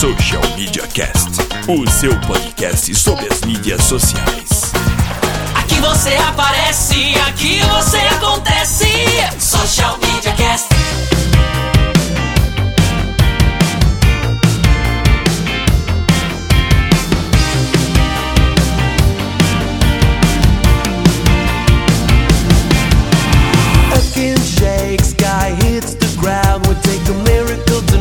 Social Media Cast, o seu podcast sobre as mídias sociais. Aqui você aparece, aqui você acontece. Social Media Cast. Fucking shake, sky hits the ground. Would take a miracle to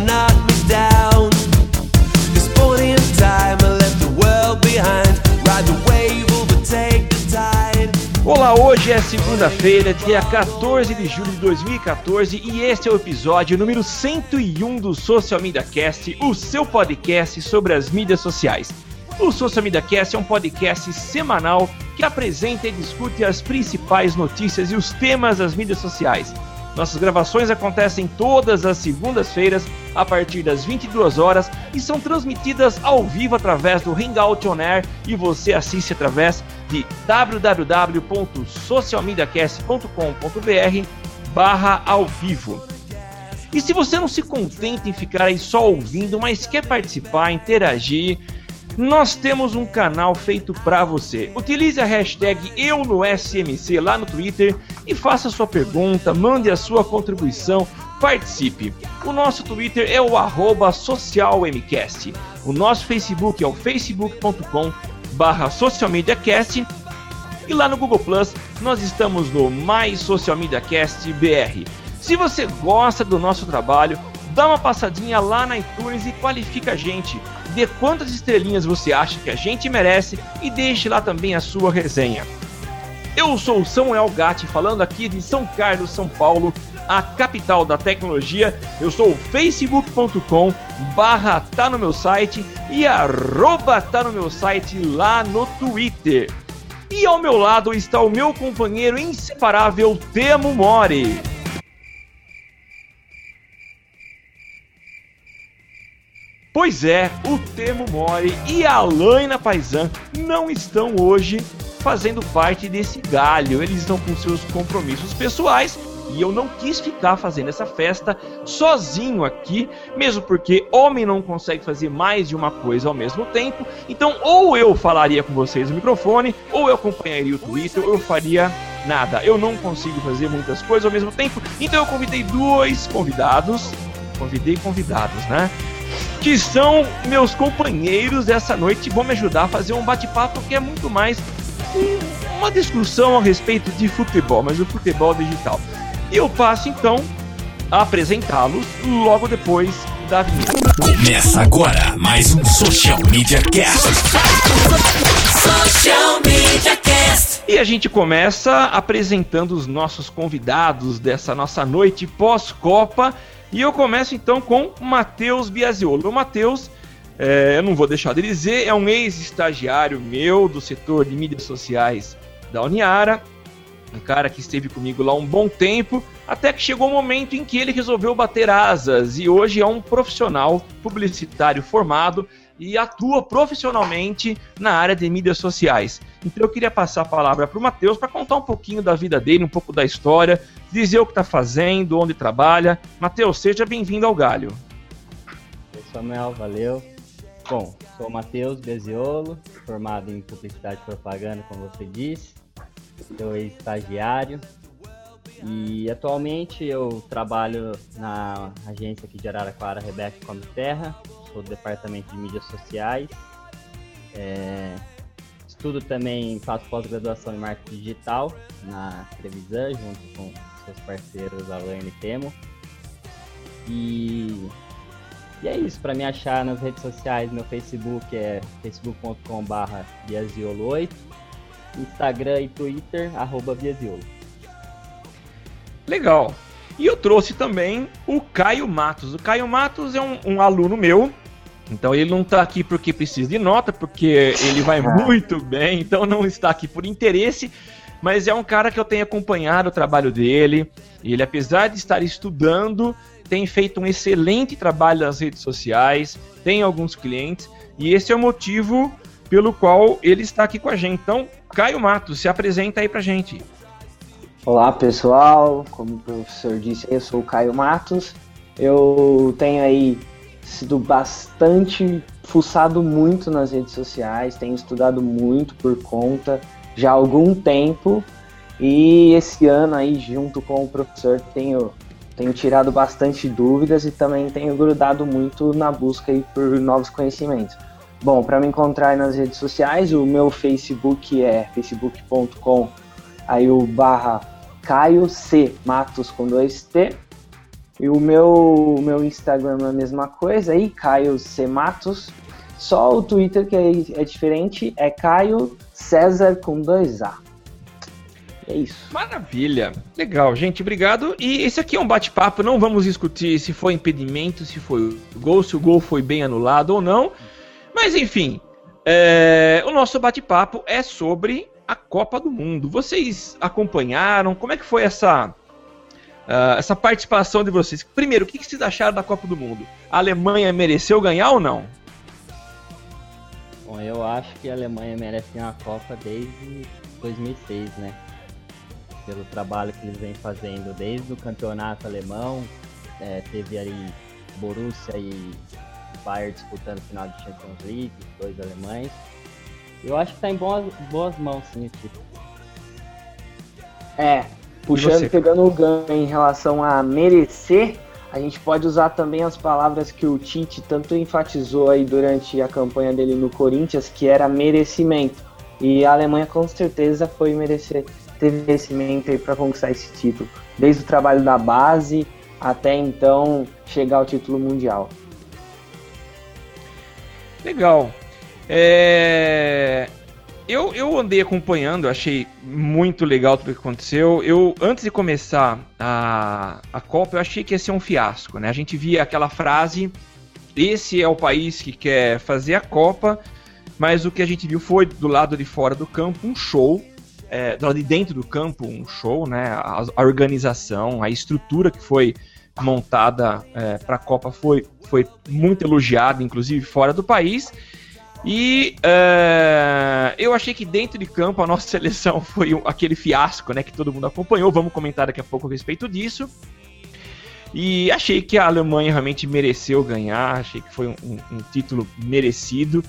hoje é segunda-feira, dia 14 de julho de 2014 e este é o episódio número 101 do Social Media Cast, o seu podcast sobre as mídias sociais. O Social Media Cast é um podcast semanal que apresenta e discute as principais notícias e os temas das mídias sociais. Nossas gravações acontecem todas as segundas-feiras a partir das 22 horas e são transmitidas ao vivo através do Hangout On Air e você assiste através de www.socialmediacast.com.br barra ao vivo. E se você não se contenta em ficar aí só ouvindo, mas quer participar, interagir, nós temos um canal feito para você. Utilize a hashtag EuNoSMC lá no Twitter e faça sua pergunta, mande a sua contribuição, participe. O nosso Twitter é o arroba socialmcast. O nosso Facebook é o facebook.com barra socialmediacast e lá no Google Plus nós estamos no Mais Social Media Cast BR. Se você gosta do nosso trabalho, dá uma passadinha lá na iTunes e qualifica a gente. Dê quantas estrelinhas você acha que a gente merece e deixe lá também a sua resenha. Eu sou o Samuel Gatti, falando aqui de São Carlos, São Paulo, a capital da tecnologia. Eu sou o facebook.com barra tá no meu site e arroba tá no meu site lá no Twitter. E ao meu lado está o meu companheiro inseparável Temo Mori. Pois é, o Temo Mori e a Laina Paisan não estão hoje fazendo parte desse galho. Eles estão com seus compromissos pessoais e eu não quis ficar fazendo essa festa sozinho aqui, mesmo porque homem não consegue fazer mais de uma coisa ao mesmo tempo. Então, ou eu falaria com vocês no microfone, ou eu acompanharia o Twitter, ou eu faria nada. Eu não consigo fazer muitas coisas ao mesmo tempo, então eu convidei dois convidados. Convidei convidados, né? Que são meus companheiros dessa noite e vão me ajudar a fazer um bate-papo que é muito mais um- uma discussão a respeito de futebol, mas o futebol digital. E eu passo então a apresentá-los logo depois da vinheta. Começa agora mais um Social Media Cast. Social Media Cast. E a gente começa apresentando os nossos convidados dessa nossa noite pós-Copa. E eu começo então com Matheus Biasiolo. O Matheus, é, eu não vou deixar de dizer, é um ex-estagiário meu do setor de mídias sociais da Uniara. Um cara que esteve comigo lá um bom tempo, até que chegou o um momento em que ele resolveu bater asas e hoje é um profissional publicitário formado e atua profissionalmente na área de mídias sociais. Então eu queria passar a palavra para o Matheus para contar um pouquinho da vida dele, um pouco da história, dizer o que está fazendo, onde trabalha. Matheus, seja bem-vindo ao Galho. Oi, Samuel, valeu. Bom, sou o Matheus Beziolo, formado em Publicidade e Propaganda, como você disse. Sou estagiário e atualmente eu trabalho na agência aqui de Araraquara, Rebeca Come Terra. Sou do departamento de mídias sociais. É, estudo também, faço pós-graduação em marketing digital na Trevisan, junto com seus parceiros Alain e Temo. E e é isso, para me achar nas redes sociais, meu Facebook é facebook.com.br biasiolo8, Instagram e Twitter, arroba biasiolo. Legal. E eu trouxe também o Caio Matos. O Caio Matos é um, um aluno meu Então ele não está aqui porque precisa de nota, porque ele vai muito bem, então não está aqui por interesse, mas é um cara que eu tenho acompanhado o trabalho dele. Ele, apesar de estar estudando, tem feito um excelente trabalho nas redes sociais, tem alguns clientes, e esse é o motivo pelo qual ele está aqui com a gente. Então, Caio Matos, se apresenta aí pra gente. Olá pessoal, como o professor disse, eu sou o Caio Matos. Eu tenho aí sido bastante fuçado muito nas redes sociais, tenho estudado muito por conta já há algum tempo e esse ano aí junto com o professor tenho tenho tirado bastante dúvidas e também tenho grudado muito na busca aí por novos conhecimentos. Bom, para me encontrar nas redes sociais, o meu Facebook é facebook.com aí o barra Caio C Matos com dois T e o meu, meu Instagram é a mesma coisa aí, Caio C. Matos. Só o Twitter que é, é diferente, é Caio César com dois A. É isso. Maravilha. Legal, gente. Obrigado. E esse aqui é um bate-papo. Não vamos discutir se foi impedimento, se foi gol, se o gol foi bem anulado ou não. Mas enfim, é... o nosso bate-papo é sobre a Copa do Mundo. Vocês acompanharam? Como é que foi essa Uh, essa participação de vocês. Primeiro, o que, que vocês acharam da Copa do Mundo? A Alemanha mereceu ganhar ou não? Bom, eu acho que a Alemanha merece uma Copa desde 2006, né? Pelo trabalho que eles vêm fazendo desde o campeonato alemão, é, teve ali Borussia e Bayern disputando o final de Champions League, dois alemães. Eu acho que está em boas, boas mãos, sim, tipo. É, Puxando, pegando o ganho em relação a merecer, a gente pode usar também as palavras que o Tite tanto enfatizou aí durante a campanha dele no Corinthians, que era merecimento. E a Alemanha com certeza foi merecer, teve merecimento aí para conquistar esse título, desde o trabalho da base até então chegar ao título mundial. Legal. É... Eu, eu andei acompanhando, achei muito legal tudo que aconteceu. Eu, antes de começar a, a Copa, eu achei que ia ser um fiasco, né? A gente via aquela frase, esse é o país que quer fazer a Copa, mas o que a gente viu foi, do lado de fora do campo, um show, é, do lado de dentro do campo, um show, né? A, a organização, a estrutura que foi montada é, para a Copa foi, foi muito elogiada, inclusive fora do país. E uh, eu achei que dentro de campo a nossa seleção foi um, aquele fiasco, né, que todo mundo acompanhou. Vamos comentar daqui a pouco a respeito disso. E achei que a Alemanha realmente mereceu ganhar, achei que foi um, um, título merecido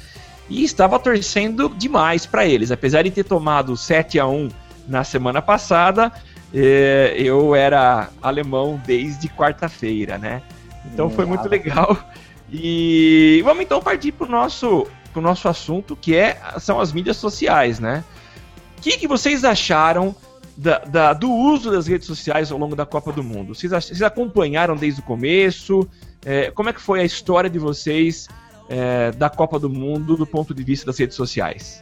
e estava torcendo demais para eles. Apesar de ter tomado 7 a 1 na semana passada, eh, eu era alemão desde quarta-feira, né? Então foi muito legal. E vamos então partir para o nosso pro nosso assunto, que é, são as mídias sociais, né? O que, que vocês acharam da, da, do uso das redes sociais ao longo da Copa do Mundo? Vocês, vocês acompanharam desde o começo? É, como é que foi a história de vocês é, da Copa do Mundo do ponto de vista das redes sociais?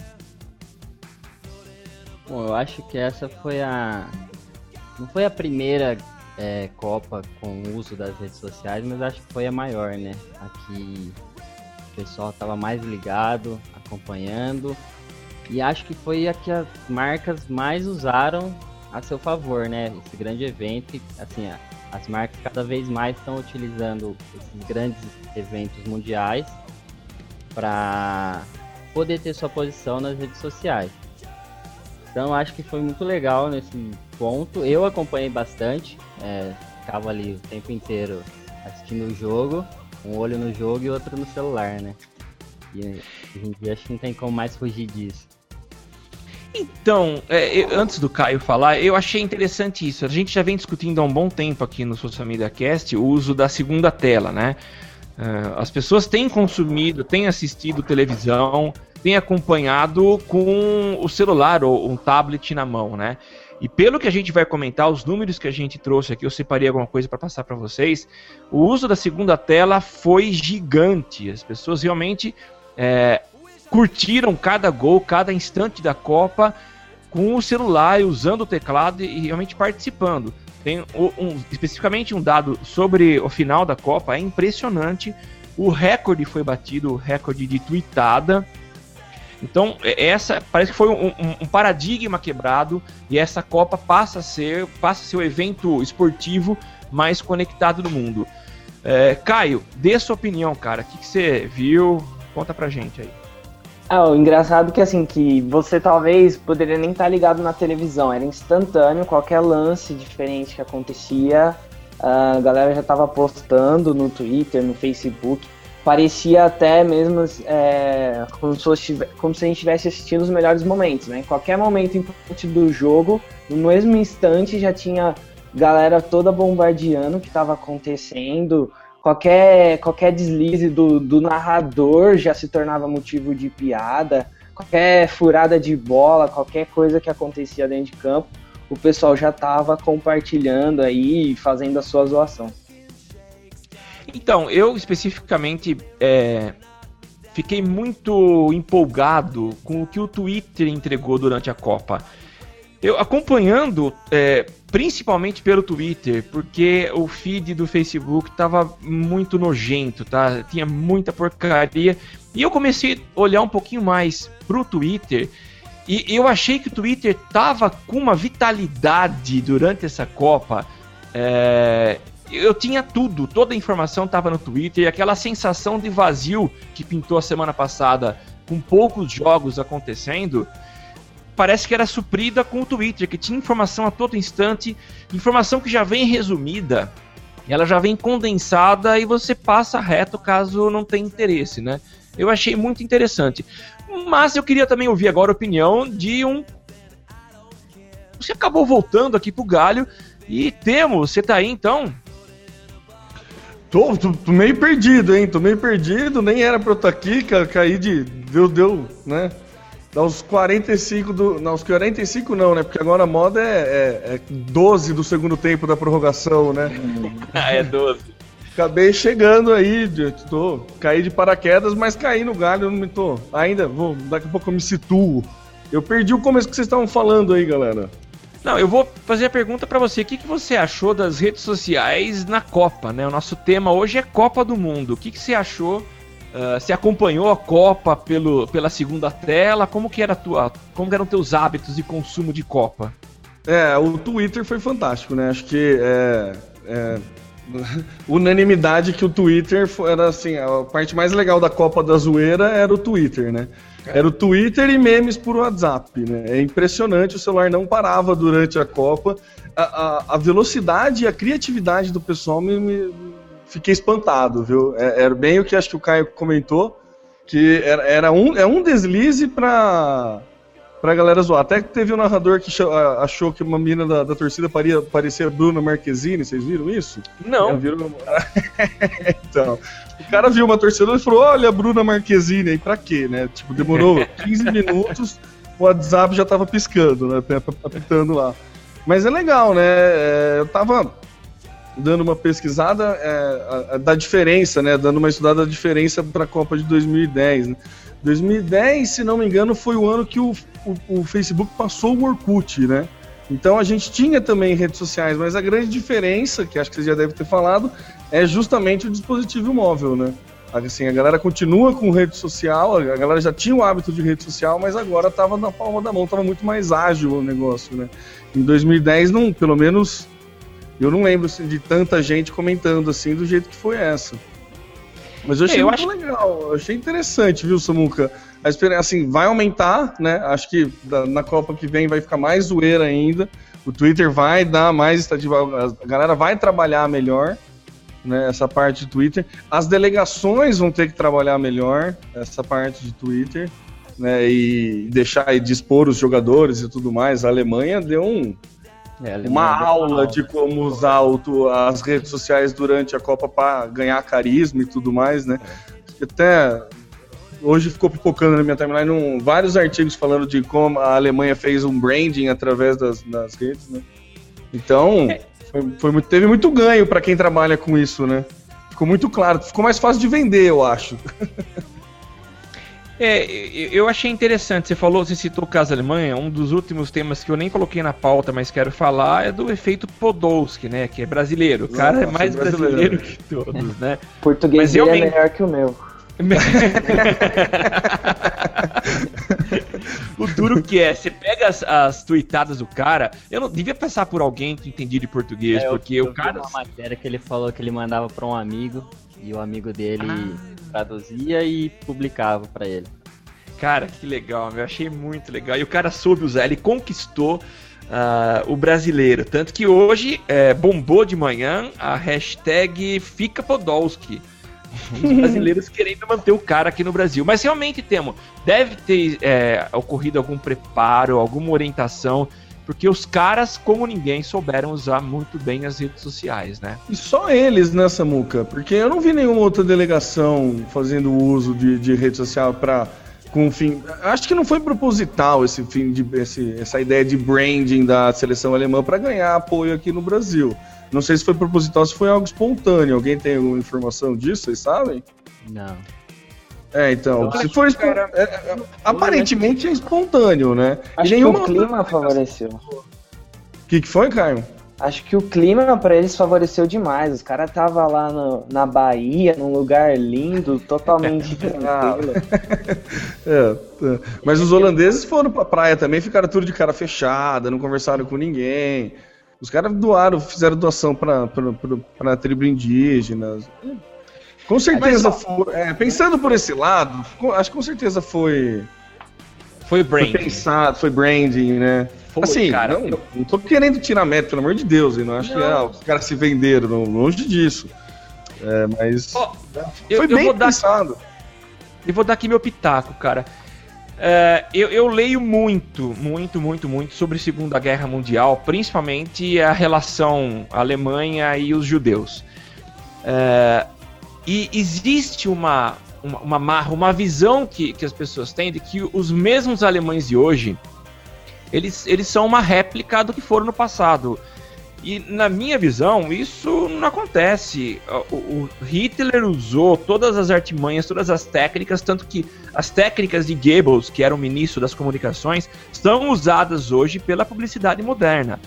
Bom, eu acho que essa foi a. Não foi a primeira é, Copa com o uso das redes sociais, mas acho que foi a maior, né? Aqui pessoal estava mais ligado, acompanhando. E acho que foi a que as marcas mais usaram a seu favor, né? Esse grande evento, assim, as marcas cada vez mais estão utilizando esses grandes eventos mundiais para poder ter sua posição nas redes sociais. Então acho que foi muito legal nesse ponto. Eu acompanhei bastante, é, ficava ali o tempo inteiro assistindo o jogo um olho no jogo e outro no celular, né? E acho que não tem como mais fugir disso. Então, é, eu, antes do Caio falar, eu achei interessante isso. A gente já vem discutindo há um bom tempo aqui no Social Media Cast o uso da segunda tela, né? Uh, as pessoas têm consumido, têm assistido televisão, têm acompanhado com o celular ou um tablet na mão, né? E pelo que a gente vai comentar, os números que a gente trouxe aqui, eu separei alguma coisa para passar para vocês. O uso da segunda tela foi gigante. As pessoas realmente é, curtiram cada gol, cada instante da Copa com o celular, usando o teclado e realmente participando. Tem um, especificamente um dado sobre o final da Copa, é impressionante o recorde foi batido, o recorde de tweetada. Então, é- essa parece que foi um, um- um paradigma quebrado e essa Copa passa a ser, passa a ser o evento esportivo mais conectado do mundo. É, Caio, dê sua opinião, cara. O que, que você viu? Conta pra gente aí. Ah, o engraçado que assim, que você talvez poderia nem estar ligado na televisão, era instantâneo, qualquer lance diferente que acontecia, a galera já estava postando no Twitter, no Facebook. Parecia até mesmo é, como, se fosse- como se a gente estivesse assistindo os melhores momentos, né? Em qualquer momento importante do jogo, no mesmo instante já tinha galera toda bombardeando o que estava acontecendo, qualquer, qualquer deslize do, do narrador já se tornava motivo de piada, qualquer furada de bola, qualquer coisa que acontecia dentro de campo, o pessoal já estava compartilhando aí, fazendo a sua zoação. Então, eu especificamente é, fiquei muito empolgado com o que o Twitter entregou durante a Copa. Eu acompanhando, é, principalmente pelo Twitter, porque o feed do Facebook tava muito nojento, tá? Tinha muita porcaria. E eu comecei a olhar um pouquinho mais pro Twitter. E eu achei que o Twitter tava com uma vitalidade durante essa Copa. É, eu tinha tudo, toda a informação estava no Twitter, e aquela sensação de vazio que pintou a semana passada, com poucos jogos acontecendo, parece que era suprida com o Twitter, que tinha informação a todo instante, informação que já vem resumida, ela já vem condensada e você passa reto caso não tenha interesse, né? Eu achei muito interessante. Mas eu queria também ouvir agora a opinião de um. Você acabou voltando aqui pro Galho e Temo, você tá aí então? Tô, tô, tô meio perdido, hein? Tô meio perdido, nem era pra eu estar aqui, ca, caí de. Deu, deu, né? Aos 45 do. Não, aos 45 não, né? Porque agora a moda é, é, é 12 do segundo tempo da prorrogação, né? Ah, é 12. Acabei chegando aí, tô, caí de paraquedas, mas caí no galho, eu não me tô. Ainda, vou, daqui a pouco eu me situo. Eu perdi o começo que vocês estavam falando aí, galera. Não, eu vou fazer a pergunta pra você. O que, que você achou das redes sociais na Copa, né? O nosso tema hoje é Copa do Mundo. O que, que você achou? Ah, você acompanhou a Copa pelo, pela segunda tela? Como que era tua, como eram teus hábitos de consumo de Copa? É, o Twitter foi fantástico, né? Acho que é, é, unanimidade que o Twitter era assim, a parte mais legal da Copa da Zoeira era o Twitter, né? Era o Twitter e memes por WhatsApp, né? É impressionante, o celular não parava durante a Copa. A, a- a velocidade e a criatividade do pessoal me, me- fiquei espantado, viu? É- Era bem o que acho que o Caio comentou, que era, era um, é um deslize pra, pra galera zoar. Até que teve um narrador que achou que uma mina da, da torcida paria, parecia Bruna Marquezine, vocês viram isso? Não. viram? então, o cara viu uma torcedora e falou: Olha Bruna Marquezine aí, pra quê, né? Tipo, demorou 15 minutos, o WhatsApp já tava piscando, né? Apitando lá. Mas é legal, né? É, eu tava dando uma pesquisada é, a- a- da diferença, né? Dando uma estudada da diferença para a Copa de 2010. Né? 2010, se não me engano, foi o ano que o, o, o Facebook passou o Orkut, né? Então a gente tinha também redes sociais, mas a grande diferença, que acho que você já deve ter falado, é justamente o dispositivo móvel, né? Assim, a galera continua com rede social, a galera já tinha o hábito de rede social, mas agora estava na palma da mão, estava muito mais ágil o negócio, né? Em 2010, não, pelo menos eu não lembro assim, de tanta gente comentando assim do jeito que foi essa. Mas eu achei É, eu muito acho- legal, eu achei interessante, viu, Samuca? A experiência, assim, vai aumentar, né? Acho que na Copa que vem vai ficar mais zoeira ainda. O Twitter vai dar mais estativa, a galera vai trabalhar melhor, né? Essa parte de Twitter. As delegações vão ter que trabalhar melhor essa parte de Twitter, né? E deixar e dispor os jogadores e tudo mais. A Alemanha deu um, É, uma deu aula de como usar o as redes sociais durante a Copa para ganhar carisma e tudo mais, né? Que Até hoje ficou pipocando na minha timeline um, vários artigos falando de como a Alemanha fez um branding através das, das redes, né? Então, foi, foi muito- teve muito ganho para quem trabalha com isso, né? Ficou muito claro, ficou mais fácil de vender, eu acho. É, eu achei interessante. Você falou, você citou o caso Alemanha. Um dos últimos temas que eu nem coloquei na pauta, mas quero falar é do efeito Podolsky, né? Que é brasileiro. O cara é Nossa, mais brasileiro. brasileiro que todos, né? O português Mas dele é melhor que o meu. o duro que é, você pega as, as tweetadas do cara, eu não devia passar por alguém que entendia de português, É, eu- porque eu o cara. uma matéria que ele falou que ele mandava pra um amigo e o amigo dele Ah. traduzia e publicava pra ele. Cara, que legal, eu achei muito legal. E o cara soube usar, ele conquistou ah, o brasileiro. Tanto que hoje é, bombou de manhã a hashtag Fica Podolski. Os brasileiros querendo manter o cara aqui no Brasil. Mas realmente temos. Deve ter é, ocorrido algum preparo, alguma orientação. Porque os caras, como ninguém, souberam usar muito bem as redes sociais, né? E só eles, né, Samuca? Porque eu não vi nenhuma outra delegação fazendo uso de, de rede social para com fim. Acho que não foi proposital esse fim de esse, essa ideia de branding da seleção alemã para ganhar apoio aqui no Brasil. Não sei se foi proposital, se foi algo espontâneo. Alguém tem alguma informação disso? Vocês sabem? Não. É, então, Eu se for espo- cara, é, é, aparentemente é espontâneo, né? Acho e que o clima favoreceu. O que, que foi, Caio? Acho que o clima pra eles favoreceu demais. Os caras tava lá no- na Bahia, num lugar lindo, totalmente tranquilo. É, é. Mas os holandeses foram pra praia também, ficaram tudo de cara fechada, não conversaram com ninguém. Os caras doaram, fizeram doação pra, pra, pra, pra tribo indígena. Com certeza foi. é, pensando por esse lado, acho que com certeza foi, Foi foi brand. pensado, foi branding, né? Foi, assim, cara. não, não tô querendo tirar mérito, pelo amor de Deus, e não acho que ah, os caras se venderam, não, longe disso. É, mas Ó, eu, foi eu bem vou dar pensado. E vou dar aqui meu pitaco, cara. É, eu, eu leio muito, muito, muito, muito sobre Segunda Guerra Mundial, principalmente a relação Alemanha e os judeus. É, e existe uma, uma, uma, uma visão que, que as pessoas têm de que os mesmos alemães de hoje eles, eles são uma réplica do que foram no passado. E na minha visão, isso não acontece. O, o Hitler usou todas as artimanhas, todas as técnicas, tanto que as técnicas de Goebbels, que era o ministro das comunicações, são usadas hoje pela publicidade moderna.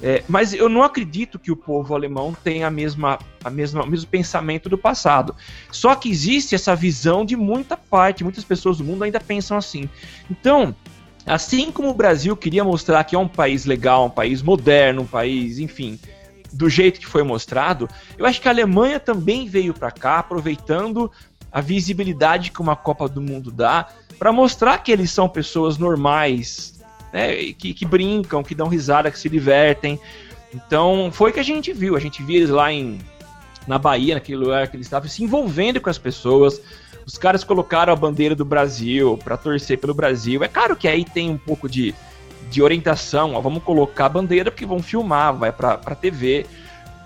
É, mas eu não acredito que o povo alemão tenha a mesma, a mesma, o mesmo pensamento do passado. Só que existe essa visão de muita parte, muitas pessoas do mundo ainda pensam assim. Então, Assim como o Brasil queria mostrar que é um país legal, um país moderno, um país, enfim, do jeito que foi mostrado, eu acho que a Alemanha também veio para cá aproveitando a visibilidade que uma Copa do Mundo dá para mostrar que eles são pessoas normais, né, que, que brincam, que dão risada, que se divertem. Então foi que a gente viu. A gente viu eles lá em na Bahia, naquele lugar que eles estavam se envolvendo com as pessoas. Os caras colocaram a bandeira do Brasil para torcer pelo Brasil. É claro que aí tem um pouco de, de orientação. Ó, vamos colocar a bandeira porque vão filmar, vai pra, pra TV.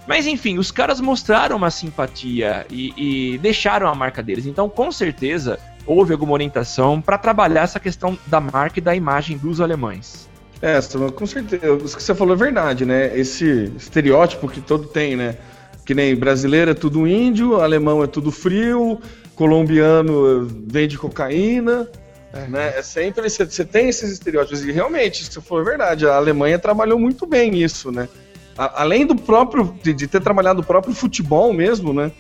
Mas enfim, os caras mostraram uma simpatia e, e deixaram a marca deles. Então, com certeza, houve alguma orientação para trabalhar essa questão da marca e da imagem dos alemães. É, com certeza. Isso que você falou é verdade, né? Esse estereótipo que todo tem, né? Que nem brasileiro é tudo índio, alemão é tudo frio, colombiano vende cocaína, é. né? É sempre você, você tem esses estereótipos e realmente, se for verdade, a Alemanha trabalhou muito bem isso, né? A, além do próprio de, de, ter trabalhado o próprio futebol mesmo, né?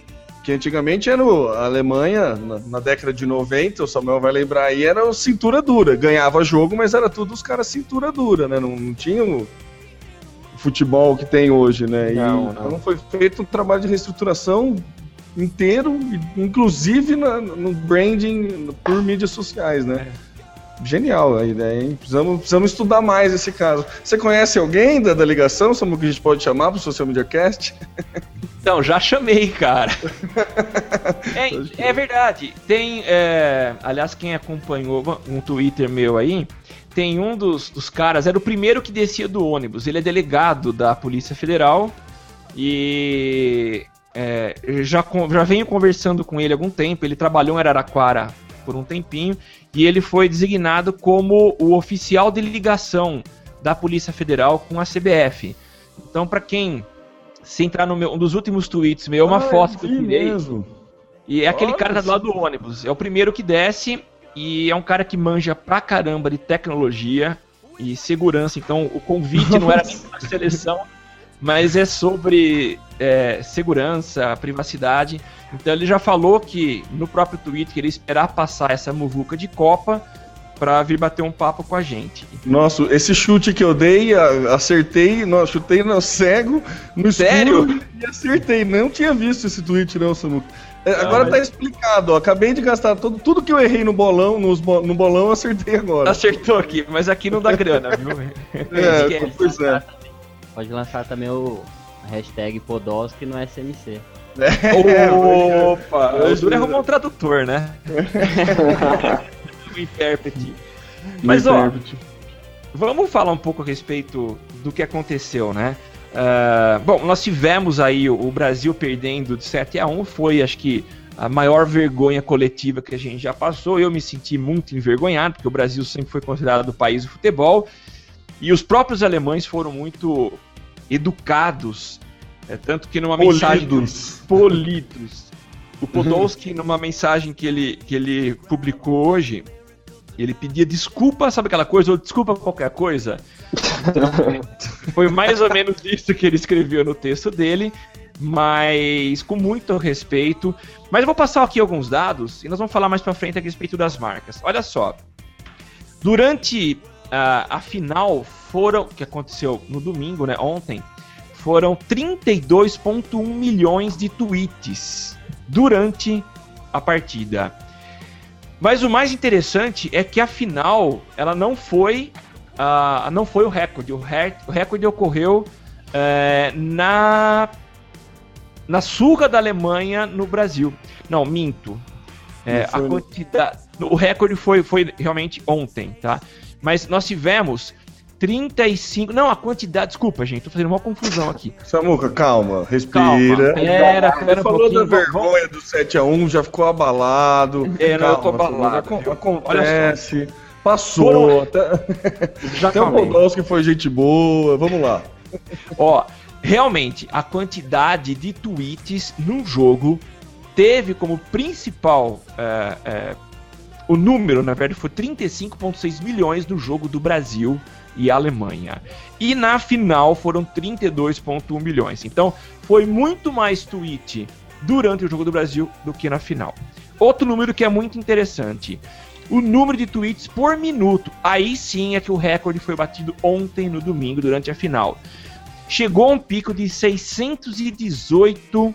Que antigamente era o, a Alemanha na, na, década de 90, o Samuel vai lembrar aí, era o cintura dura, ganhava jogo, mas era tudo os caras cintura dura, né? Não, não tinha o futebol que tem hoje, né? Não, e, não. Então foi feito um trabalho de reestruturação inteiro, inclusive na, no branding por mídias sociais, né? Genial a ideia, hein? Precisamos, precisamos estudar mais esse caso. Você conhece alguém da, da ligação, Samuel, que a gente pode chamar para o Social Media Cast? Então, já chamei, cara. é, é, verdade. Tem, é, aliás, quem acompanhou um Twitter meu aí, tem um dos, dos caras, era o primeiro que descia do ônibus. Ele é delegado da Polícia Federal e é, já, já venho conversando com ele há algum tempo. Ele trabalhou em Araraquara por um tempinho e ele foi designado como o oficial de ligação da Polícia Federal com a CBF. Então, para quem se entrar no meu um dos últimos tweets meu, é uma Ah, foto que eu tirei. mesmo. E é aquele Olha cara que do lado do ônibus. É o primeiro que desce E é um cara que manja pra caramba de tecnologia e segurança. Então o convite não era nem pra seleção, mas é sobre é, segurança, privacidade. Então ele já falou que no próprio tweet queria esperar passar essa muvuca de Copa pra vir bater um papo com a gente. Nossa, esse chute que eu dei, acertei, não, chutei no cego, no Sério? escuro e acertei. Não tinha visto esse tweet, não, Samuca. É, agora mas- tá explicado, ó. Acabei de gastar todo, tudo que eu errei no bolão, nos no bolão, eu acertei agora. Acertou aqui, mas aqui não dá grana, viu? É, Esquece. pois é. Pode lançar também o hashtag Podolski no SMC. Opa! O Dura arrumou um tradutor, né? Um intérprete. Mas, ó, vamos falar um pouco a respeito do que aconteceu, né? Ah, bom, nós tivemos aí o o Brasil perdendo de 7 a 1 foi, acho que, a maior vergonha coletiva que a gente já passou. Eu me senti muito envergonhado, porque o Brasil sempre foi considerado o país do futebol. E os próprios alemães foram muito educados, é, tanto que numa mensagem Polidos. polidos. O Podolski, numa mensagem que ele, que ele publicou hoje, ele pedia desculpa, sabe aquela coisa, ou desculpa qualquer coisa? Foi mais ou menos isso que ele escreveu no texto dele, mas com muito respeito. Mas eu vou passar aqui alguns dados e nós vamos falar mais pra frente a respeito das marcas. Olha só. Durante ah, a final foram, que aconteceu no domingo, né, ontem, foram 32.1 milhões de tweets durante a partida. Mas o mais interessante é que a final ela não foi ah, não foi o recorde. O, o recorde ocorreu eh, na na surra da Alemanha no Brasil. Não, minto. É, a foi- quantidade, o recorde foi, foi realmente ontem, tá? Mas nós tivemos 35. Não, a quantidade. Desculpa, gente, tô fazendo uma confusão aqui. Samuca, calma, Calma. respira. Pera, pera um Falou da vergonha do 7x1, já ficou abalado. É, não, eu tô Calma, abalado, viu? Acontece. Passou. Foram- Até, Já até o. Podolski foi gente boa. Vamos lá. Ó, realmente, a quantidade de tweets num jogo teve como principal. é, é, o número, na verdade, foi 35,6 milhões no jogo do Brasil e Alemanha. E na final foram 32,1 milhões. Então, foi muito mais tweet durante o jogo do Brasil do que na final. Outro número que é muito interessante. O número de tweets por minuto. Aí sim é que o recorde foi batido ontem no domingo durante a final chegou a um pico de 618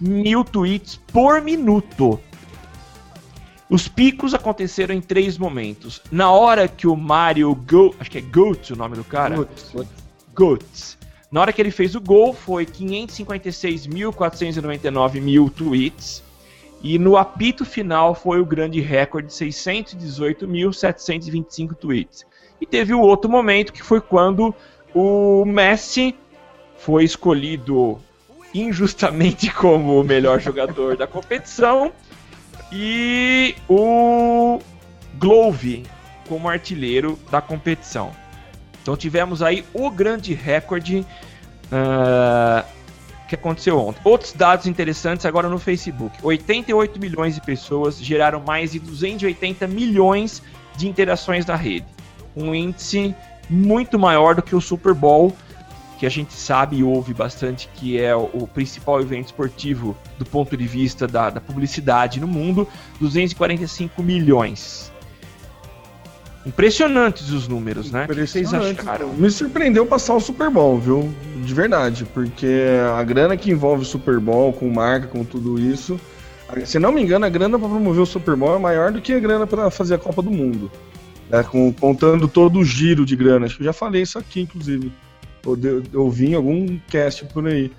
mil tweets por minuto. Os picos aconteceram em três momentos. Na hora que o Mario Go, acho que é Goat o nome do cara, Goats. Na hora que ele fez o gol foi 556.499 mil tweets. E no apito final foi o grande recorde de 618.725 tweets. E teve o outro momento que foi quando o Messi foi escolhido injustamente como o melhor jogador da competição e o Glove como artilheiro da competição. Então tivemos aí o grande recorde ah, que aconteceu ontem. Outros dados interessantes agora no Facebook. 88 milhões de pessoas geraram mais de 280 milhões de interações na rede. Um índice muito maior do que o Super Bowl, que a gente sabe e ouve bastante que é o, principal evento esportivo do ponto de vista da, da publicidade no mundo, 245 milhões. Impressionantes os números, né? O que vocês acharam? Me surpreendeu passar o Super Bowl, viu? De verdade, porque a grana que envolve o Super Bowl, com marca, com tudo isso. Se não me engano, a grana para promover o Super Bowl é maior do que a grana para fazer a Copa do Mundo. né? Com- contando todo o giro de grana. Acho que eu já falei isso aqui, inclusive. Eu, de- ouvi em algum cast por aí.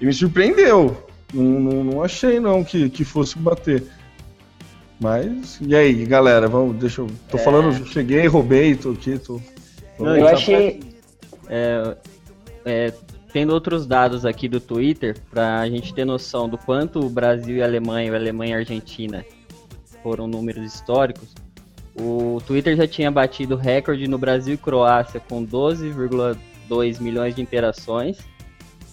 E me surpreendeu. Não, não, não achei, não, que, que fosse bater. Mas, e aí, galera? Vamos, deixa eu. Tô falando, cheguei, roubei, tô aqui, tô. tô- Não, Eu achei. É, é, tendo outros dados aqui do Twitter, pra gente ter noção do quanto o Brasil e a Alemanha, ou Alemanha e a Argentina foram números históricos, o Twitter já tinha batido recorde no Brasil e Croácia com 12,2 milhões de interações.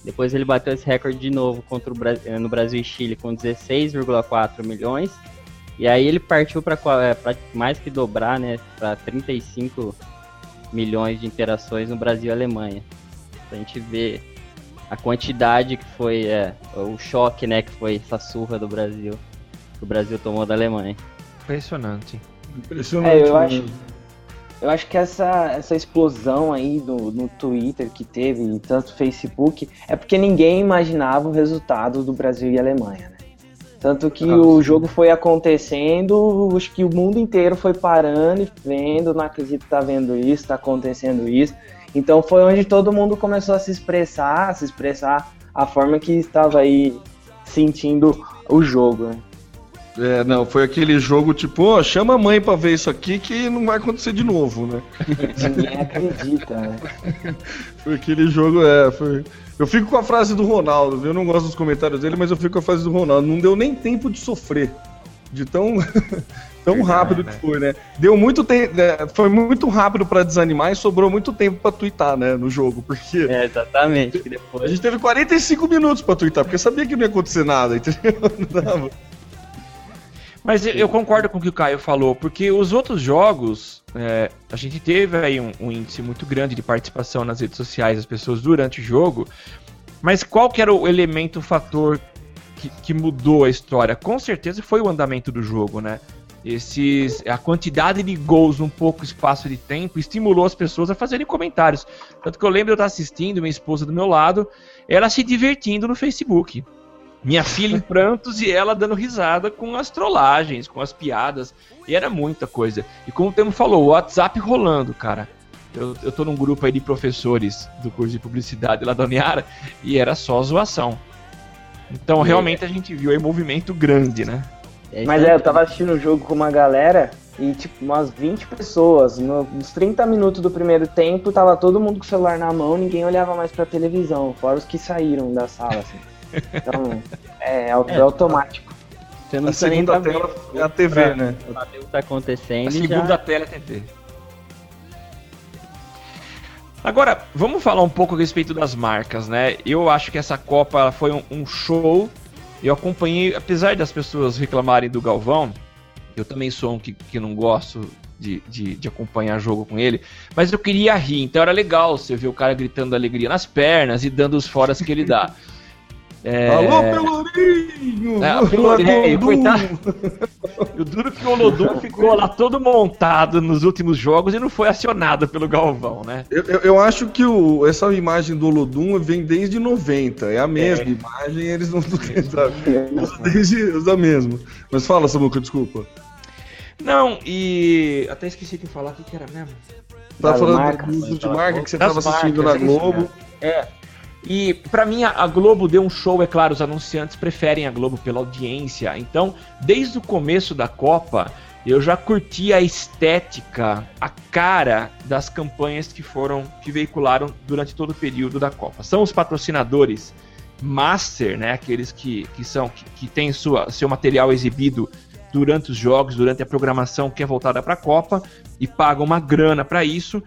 Depois ele bateu esse recorde de novo contra o Bra- eh, no Brasil e Chile com 16,4 milhões. E aí ele partiu para mais que dobrar, né, para 35 milhões de interações no Brasil e Alemanha. Pra gente ver a quantidade que foi, é, o choque, né, que foi essa surra do Brasil, que o Brasil tomou da Alemanha. Impressionante. Impressionante. É, eu né? acho, eu acho que essa, essa explosão aí no, no Twitter que teve, e tanto no Facebook, é porque ninguém imaginava o resultado do Brasil e Alemanha, né? Tanto que Ah, o sim. jogo foi acontecendo, acho que o mundo inteiro foi parando e vendo, não acredito que tá vendo isso, tá acontecendo isso. Então foi onde todo mundo começou a se expressar, a se expressar a forma que estava aí sentindo o jogo, né? É, não, foi aquele jogo tipo, ó, chama a mãe pra ver isso aqui que não vai acontecer de novo, né? Ninguém acredita, né? Foi aquele jogo, é, foi. Eu fico com a frase do Ronaldo, viu? eu não gosto dos comentários dele, mas eu fico com a frase do Ronaldo. Não deu nem tempo de sofrer. De tão, tão rápido que foi, né? Deu muito tempo. foi muito rápido pra desanimar e sobrou muito tempo pra twittar, né? No jogo. Porque É, exatamente. que a depois gente teve 45 minutos pra twittar, porque sabia que não ia acontecer nada, entendeu? Não dava. Mas eu- eu concordo com o que o Caio falou, porque os outros jogos, é, a gente teve aí um, um índice muito grande de participação nas redes sociais das pessoas durante o jogo, mas qual que era o elemento, o fator que, que mudou a história? Com certeza foi o andamento do jogo, né? Esses, a quantidade de gols num pouco espaço de tempo estimulou as pessoas a fazerem comentários. Tanto que eu lembro de eu estar assistindo, minha esposa do meu lado, ela se divertindo no Facebook. Minha filha em prantos e ela dando risada com as trollagens, com as piadas. E era muita coisa. E como o Temo falou, o WhatsApp rolando, cara. Eu, eu tô num grupo aí de professores do curso de publicidade lá da Uniara e era só zoação. Então realmente a gente viu aí movimento grande, né? É, Mas é, eu tava assistindo o jogo com uma galera e, tipo, umas 20 pessoas. No- Nos 30 minutos do primeiro tempo, tava todo mundo com o celular na mão, ninguém olhava mais pra televisão, fora os que saíram da sala, assim. Então, é, au- é automático. Você não A segunda tá tela é a TV, pra né? saber o que tá acontecendo A segunda já... tela é TV. Agora, vamos falar um pouco a respeito das marcas, né? Eu acho que essa Copa ela foi um, um show. Eu acompanhei, apesar das pessoas reclamarem do Galvão, eu também sou um que, que não gosto de, de, de acompanhar jogo com ele, mas eu queria rir, então era legal você ver o cara gritando alegria nas pernas e dando os foras que ele dá. É... Alô, Pelourinho! É, o Pelourinho, coitado. O duro que o Olodum ficou lá todo montado nos últimos jogos e não foi acionado pelo Galvão, né? Eu, eu, eu acho que o, essa imagem do Olodum vem desde 90. É a mesma imagem, eles não tentaram. Usa desde usa mesmo. Mas fala, Samuca, desculpa. Não, e. Até esqueci de falar o que, era mesmo. Tá Das falando marcas, do uso de marca que você Das tava assistindo marcas, na é Globo. É. E pra mim a a Globo deu um show, é claro, os anunciantes preferem a Globo pela audiência. Então, desde o começo da Copa, eu já curti a estética, a cara das campanhas que foram que veicularam durante todo o período da Copa. São os patrocinadores master, né, aqueles que, que são que, que têm sua, seu material exibido durante os jogos, durante a programação que é voltada para a Copa e pagam uma grana para isso.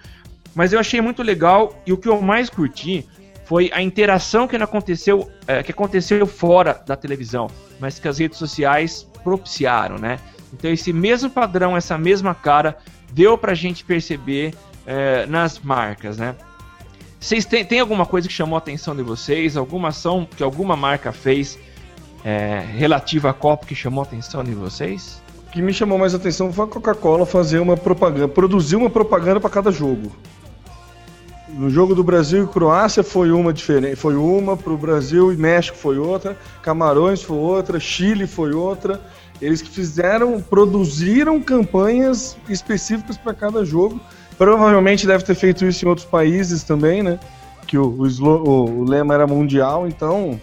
Mas eu achei muito legal e o que eu mais curti foi a interação que aconteceu, é, que aconteceu fora da televisão, mas que as redes sociais propiciaram, né? Então esse mesmo padrão, essa mesma cara, deu pra gente perceber é, nas marcas, né? Vocês têm, tem alguma coisa que chamou a atenção de vocês? Alguma ação que alguma marca fez é, relativa à Copa que chamou a atenção de vocês? O que me chamou mais atenção foi a Coca-Cola fazer uma propaganda, produzir uma propaganda para cada jogo. No jogo do Brasil e Croácia foi uma diferente, foi uma, pro Brasil e México foi outra, Camarões foi outra, Chile foi outra. Eles fizeram, produziram campanhas específicas para cada jogo. Provavelmente deve ter feito isso em outros países também, né? Que o, o, o- o lema era mundial, então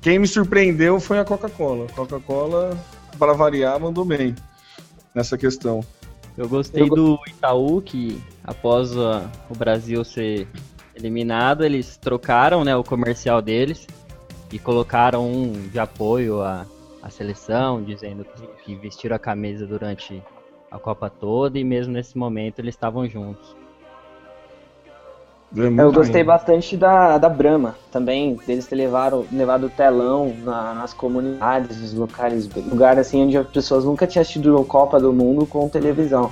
quem me surpreendeu foi a Coca-Cola. Coca-Cola, para variar, mandou bem nessa questão. Eu gostei do Itaú, que após a- o Brasil ser eliminado, eles trocaram né, o comercial deles e colocaram um de apoio à, à seleção, dizendo que, que vestiram a camisa durante a Copa toda e mesmo nesse momento eles estavam juntos. É Eu gostei lindo. bastante da, da Brahma também, deles ter levaram, levado o telão na- nas comunidades, nos locais, lugar assim onde as pessoas nunca tinham assistido a Copa do Mundo com televisão.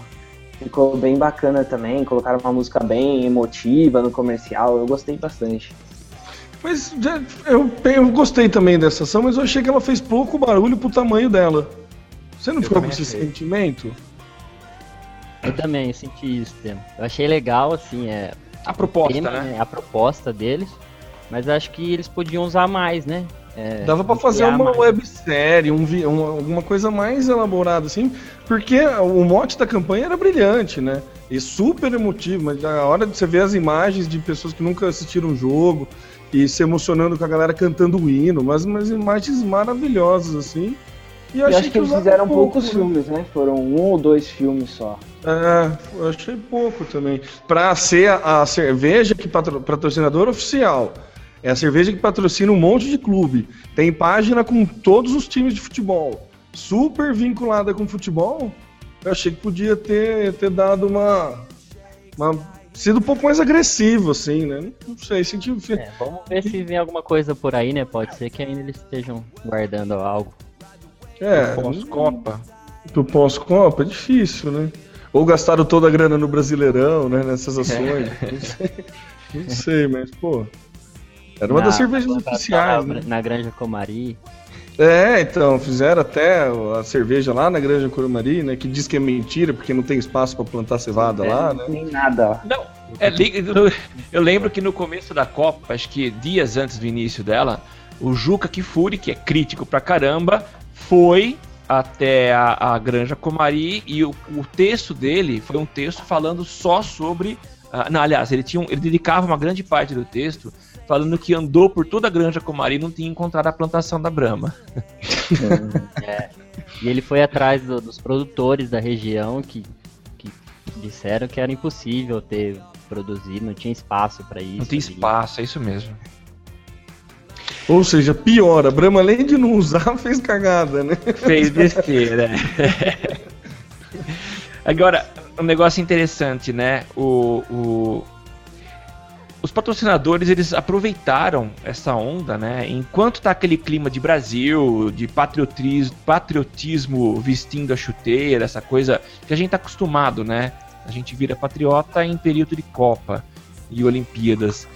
Ficou bem bacana também, colocaram uma música bem emotiva no comercial, eu gostei bastante. Mas eu, eu gostei também dessa ação, mas eu achei que ela fez pouco barulho pro tamanho dela. Você não Eu ficou com esse achei. sentimento? Eu também senti isso, Temo. Eu achei legal, assim, é, A proposta, tema, né? né, a proposta deles, mas acho que eles podiam usar mais, né? É, Dava pra fazer uma mais. websérie, um, vi- um- alguma coisa mais elaborada, assim, porque o mote da campanha era brilhante, né? E super emotivo, mas a hora de você ver as imagens de pessoas que nunca assistiram o jogo e se emocionando com a galera cantando o hino, mas umas imagens maravilhosas, assim. E Eu acho que eles fizeram pouco, poucos né? filmes, né? Foram um ou dois filmes só. É, eu achei pouco também. Pra ser a, a cerveja que patro, patrocinador oficial. É a cerveja que patrocina um monte de clube. Tem página com todos os times de futebol. Super vinculada com futebol. Eu achei que podia ter, ter dado uma, uma. sido um pouco mais agressivo, assim, né? Não sei, senti. É, vamos ver se vem alguma coisa por aí, né? Pode ser que ainda eles estejam guardando algo. É, Pós-Copa. do pós-Copa é difícil, né? Ou gastaram toda a grana no Brasileirão, né? Nessas ações. Não sei, não sei, mas, pô. Era uma Na- das cervejas na- oficiais, na, né? na Granja Comari. É, então, fizeram até a cerveja lá na Granja Corumari, né? Que diz que é mentira, porque não tem espaço pra plantar cevada lá, né? Nem nada lá. Não, é, eu lembro que no começo da Copa, acho que dias antes do início dela, o Juca Kifuri, que é crítico pra caramba, foi até a, a Granja Comari e o, o texto dele foi um texto falando só sobre. ah, não, aliás, ele, tinha um- ele dedicava uma grande parte do texto falando que andou por toda a Granja Comari e não tinha encontrado a plantação da Brahma. E ele foi atrás do- dos produtores da região que, que disseram que era impossível ter produzido, não tinha espaço para isso. Não tem ali. espaço, é isso mesmo. Ou seja, pior, a Brahma, além de não usar, fez cagada, né? Fez besteira. Agora, um negócio interessante, né? O, o- os patrocinadores eles aproveitaram essa onda, né? Enquanto tá aquele clima de Brasil, de patriotismo, patriotismo vestindo a chuteira, essa coisa que a gente tá acostumado, né? A gente vira patriota em período de Copa e Olimpíadas.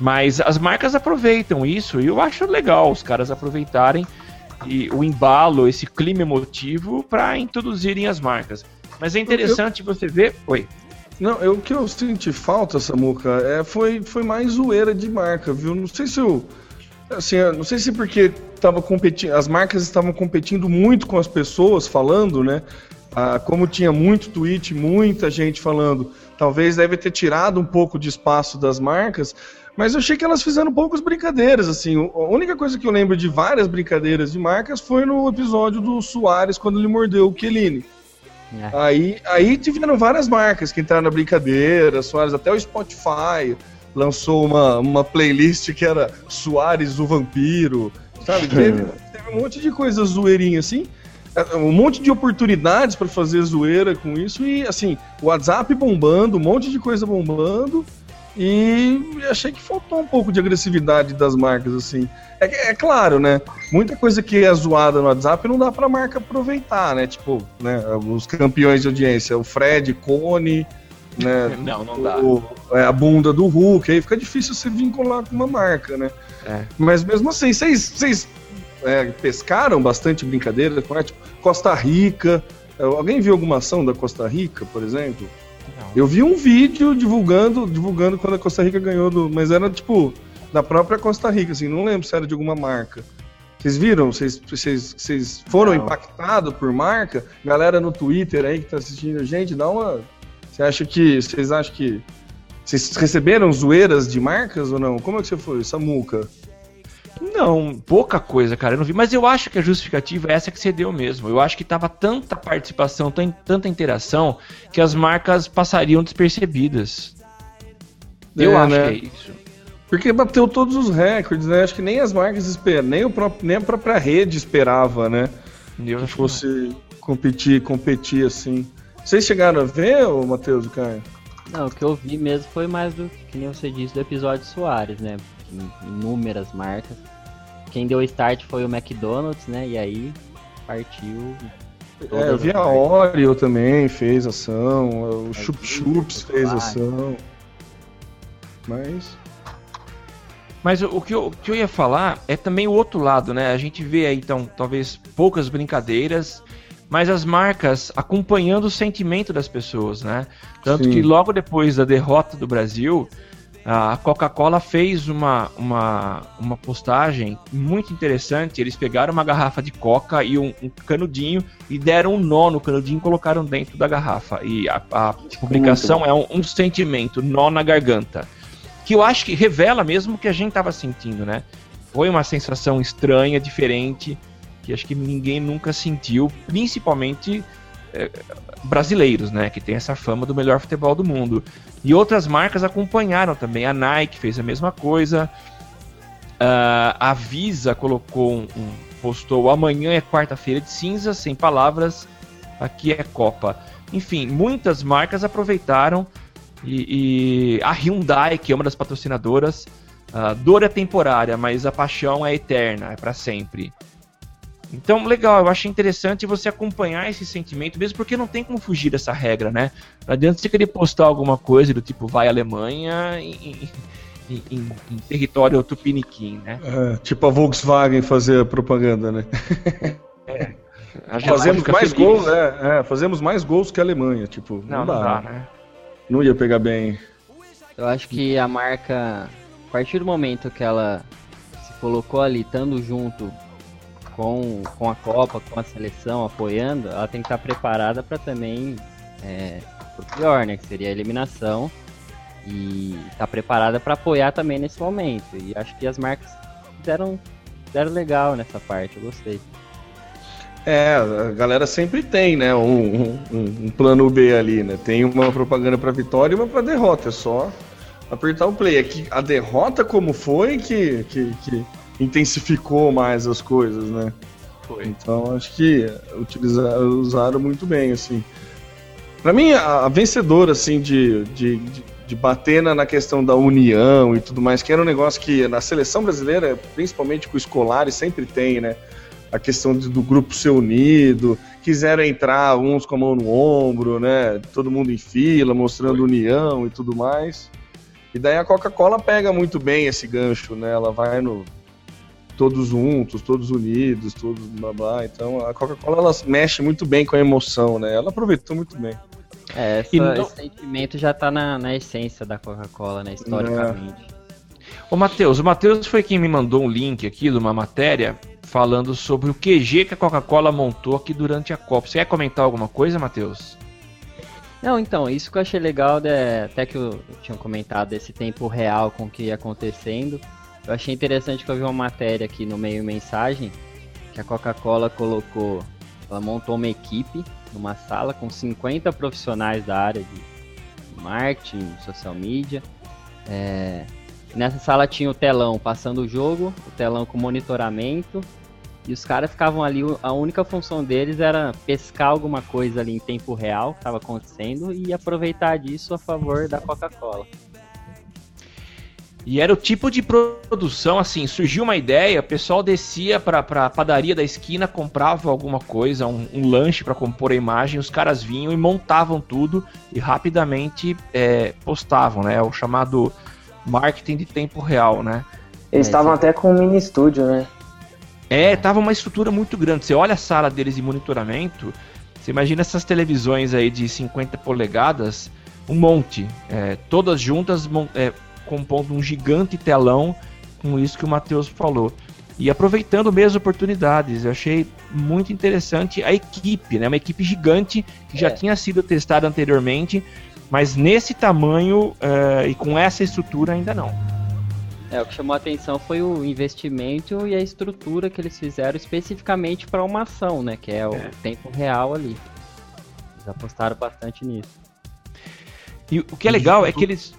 Mas as marcas aproveitam isso e eu acho legal os caras aproveitarem e o embalo, esse clima emotivo para introduzirem as marcas. Mas é interessante você ver. Oi. Não, eu, o que eu senti falta, Samuca, é, foi, foi mais zoeira de marca, viu? Não sei se eu. Assim, eu não sei se porque tava competindo, as marcas estavam competindo muito com as pessoas falando, né? Ah, como tinha muito tweet, muita gente falando, talvez deve ter tirado um pouco de espaço das marcas, mas eu achei que elas fizeram poucas brincadeiras, assim. A única coisa que eu lembro de várias brincadeiras de marcas foi no episódio do Soares, quando ele mordeu o Chiellini. É. Aí, aí tiveram várias marcas que entraram na brincadeira, Soares, até o Spotify lançou uma, uma playlist que era Soares o Vampiro, sabe? Teve, teve um monte de coisa zoeirinha assim, é, um monte de oportunidades para fazer zoeira com isso e assim, o WhatsApp bombando, um monte de coisa bombando e achei que faltou um pouco de agressividade das marcas assim. É, é claro, né? Muita coisa que é zoada no WhatsApp não dá pra marca aproveitar, né? Tipo, né, os campeões de audiência, o Fred, Cone, né? Não, não dá. o- é, a bunda do Hulk, aí fica difícil você vincular com uma marca, né? É. Mas mesmo assim, vocês é, pescaram bastante brincadeira com tipo, Costa Rica. Alguém viu alguma ação da Costa Rica, por exemplo? Eu vi um vídeo divulgando, divulgando quando a Costa Rica ganhou do. Mas era tipo da própria Costa Rica, assim, não lembro se era de alguma marca. Vocês viram? Vocês, vocês, vocês foram impactados por marca? Galera no Twitter aí que tá assistindo a gente, dá uma. Você acha que. Vocês acham que. Vocês receberam zoeiras de marcas ou não? Como é que você foi, Samuca? Não, pouca coisa, cara. Eu não vi. Mas eu acho que a justificativa é essa que você deu mesmo. Eu acho que tava tanta participação, tan- tanta interação, que as marcas passariam despercebidas. Eu É, acho né? que é isso. Porque bateu todos os recordes, né? Acho que nem as marcas esperam, nem, o próprio, nem a própria rede esperava, né? Eu que acho que fosse competir, competir assim. Vocês chegaram a ver, ô Matheus e Caio? Não, o que eu vi mesmo foi mais do que nem você disse do episódio Soares, né? Inúmeras marcas. Quem deu o start foi o McDonald's, né? E aí partiu. É, eu vi a Oreo também, fez ação, o Chup Chups fez ação. Mas. Mas o, o que eu, o que eu ia falar é também o outro lado, né? A gente vê aí, então, talvez poucas brincadeiras, mas as marcas acompanhando o sentimento das pessoas, né? Tanto Sim. que logo depois da derrota do Brasil, a Coca-Cola fez uma, uma, uma postagem muito interessante. Eles pegaram uma garrafa de coca e um, um canudinho e deram um nó no canudinho e colocaram dentro da garrafa. E a, a publicação é um, um sentimento, nó na garganta que eu acho que revela mesmo o que a gente estava sentindo, né? Foi uma sensação estranha, diferente, que acho que ninguém nunca sentiu, principalmente brasileiros, né? Que tem essa fama do melhor futebol do mundo. E outras marcas acompanharam também. A Nike fez a mesma coisa. Ah, a Visa colocou um, um- postou amanhã é quarta-feira de cinzas, sem palavras. Aqui é Copa. Enfim, muitas marcas aproveitaram e, e a Hyundai, que é uma das patrocinadoras, a dor é temporária, mas a paixão é eterna, é para sempre. Então, legal, eu acho interessante você acompanhar esse sentimento, mesmo porque não tem como fugir dessa regra, né? Não adianta você querer postar alguma coisa do tipo vai Alemanha em, em- em- em território tupiniquim, né? É, tipo a Volkswagen fazer propaganda, né? Gente Fazemos mais feliz. gols, é, é, fazemos mais gols que a Alemanha, tipo, Não, não dá, né? Não ia pegar bem. Eu acho que a marca, a partir do momento que ela se colocou ali, estando junto com, com a Copa, com a seleção, apoiando, ela tem que estar preparada para também é, pro pior, né? Que seria a eliminação. E tá preparada para apoiar também nesse momento. E acho que as marcas fizeram, fizeram legal nessa parte, eu gostei. É, a galera sempre tem, né, um, um- um plano B ali, né? Tem uma propaganda pra vitória e uma pra derrota, é só apertar o play. É que a derrota como foi que, que, que intensificou mais as coisas, né? Foi. Então acho que utilizaram, usaram muito bem, assim. Pra mim, a, a vencedora, assim, de, de, de, de bater na, na questão da união e tudo mais, que era um negócio que na seleção brasileira, principalmente com escolares, sempre tem, né? A questão de- do grupo ser unido, quiseram entrar uns com a mão no ombro, né? Todo mundo em fila, mostrando união e tudo mais. E daí a Coca-Cola pega muito bem esse gancho, né? Ela vai no todos juntos, todos unidos, todos blá blá. Então a Coca-Cola ela mexe muito bem com a emoção, né? Ela aproveitou muito bem. É, essa- não- esse sentimento já tá na, na essência da Coca-Cola, né? Historicamente. Ô Matheus, o Matheus foi quem me mandou um link aqui de uma matéria falando sobre o QG que a Coca-Cola montou aqui durante a Copa. Você quer comentar alguma coisa, Matheus? Não, então, isso que eu achei legal, né, até que eu, tinha comentado desse tempo real com o que ia acontecendo. Eu achei interessante que eu vi uma matéria aqui no meio mensagem que a Coca-Cola colocou, ela montou uma equipe numa sala com 50 profissionais da área de marketing, social media. É, nessa sala tinha o telão passando o jogo, o telão com monitoramento, e os caras ficavam ali, a única função deles era pescar alguma coisa ali em tempo real que estava acontecendo e aproveitar disso a favor da Coca-Cola. E era o tipo de produção, assim, surgiu uma ideia, o pessoal descia pra, pra padaria da esquina, comprava alguma coisa, um, um lanche pra compor a imagem, os caras vinham e montavam tudo e rapidamente é, postavam, né? O chamado marketing de tempo real, né? Eles É, estavam sim. até com um mini estúdio, né? É, tava uma estrutura muito grande. Você olha a sala deles de monitoramento, você imagina essas televisões aí de 50 polegadas, um monte, é, todas juntas é, compondo um gigante telão com isso que o Matheus falou. E aproveitando mesmo oportunidades, eu achei muito interessante a equipe, né? Uma equipe gigante que já É. tinha sido testada anteriormente, mas nesse tamanho é, e com essa estrutura ainda não. É, o que chamou a atenção foi o investimento e a estrutura que eles fizeram especificamente para uma ação, né? Que é o É. tempo real ali. Eles apostaram bastante nisso. E o que é legal é que eles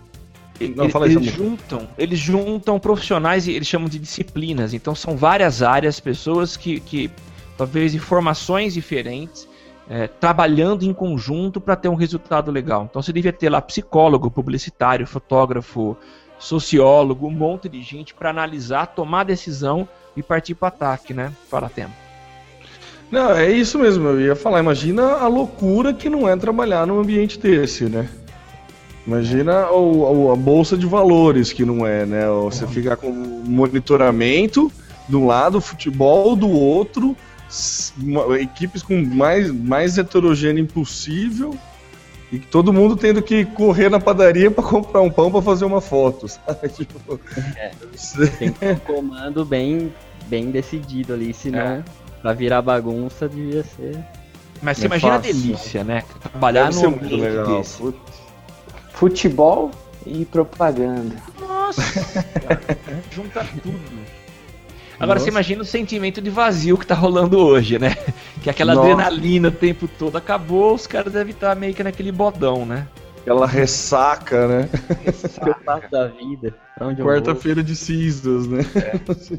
Não, eles, fala eles juntam, eles juntam profissionais e eles chamam de disciplinas. Então são várias áreas, pessoas que, que talvez informações diferentes é, trabalhando em conjunto para ter um resultado legal. Então você devia ter lá psicólogo, publicitário, fotógrafo, sociólogo, um monte de gente para analisar, tomar decisão e partir para ataque, né? Fala tempo. Não, é isso mesmo, eu ia falar. Imagina a loucura que não é trabalhar num ambiente desse, né? Imagina o, o- a bolsa de valores que não é, né? Você ficar com monitoramento de um lado, futebol do outro, equipes com mais, mais heterogêneo impossível e todo mundo tendo que correr na padaria para comprar um pão para fazer uma foto, sabe? Tipo, É. Tem que ter um comando bem, bem decidido ali, senão É. pra virar bagunça devia ser. Mas você imagina a fácil. delícia, né? Trabalhar Deve num ser muito ambiente legal. desse. Putz. Futebol e propaganda. Nossa! Junta tudo. Agora Nossa. você imagina o sentimento de vazio que tá rolando hoje, né? Que aquela Nossa. adrenalina o tempo todo acabou, os caras devem estar meio que naquele bodão, né? Aquela ressaca, né? Faço da vida? Quarta-feira de cinzas, né?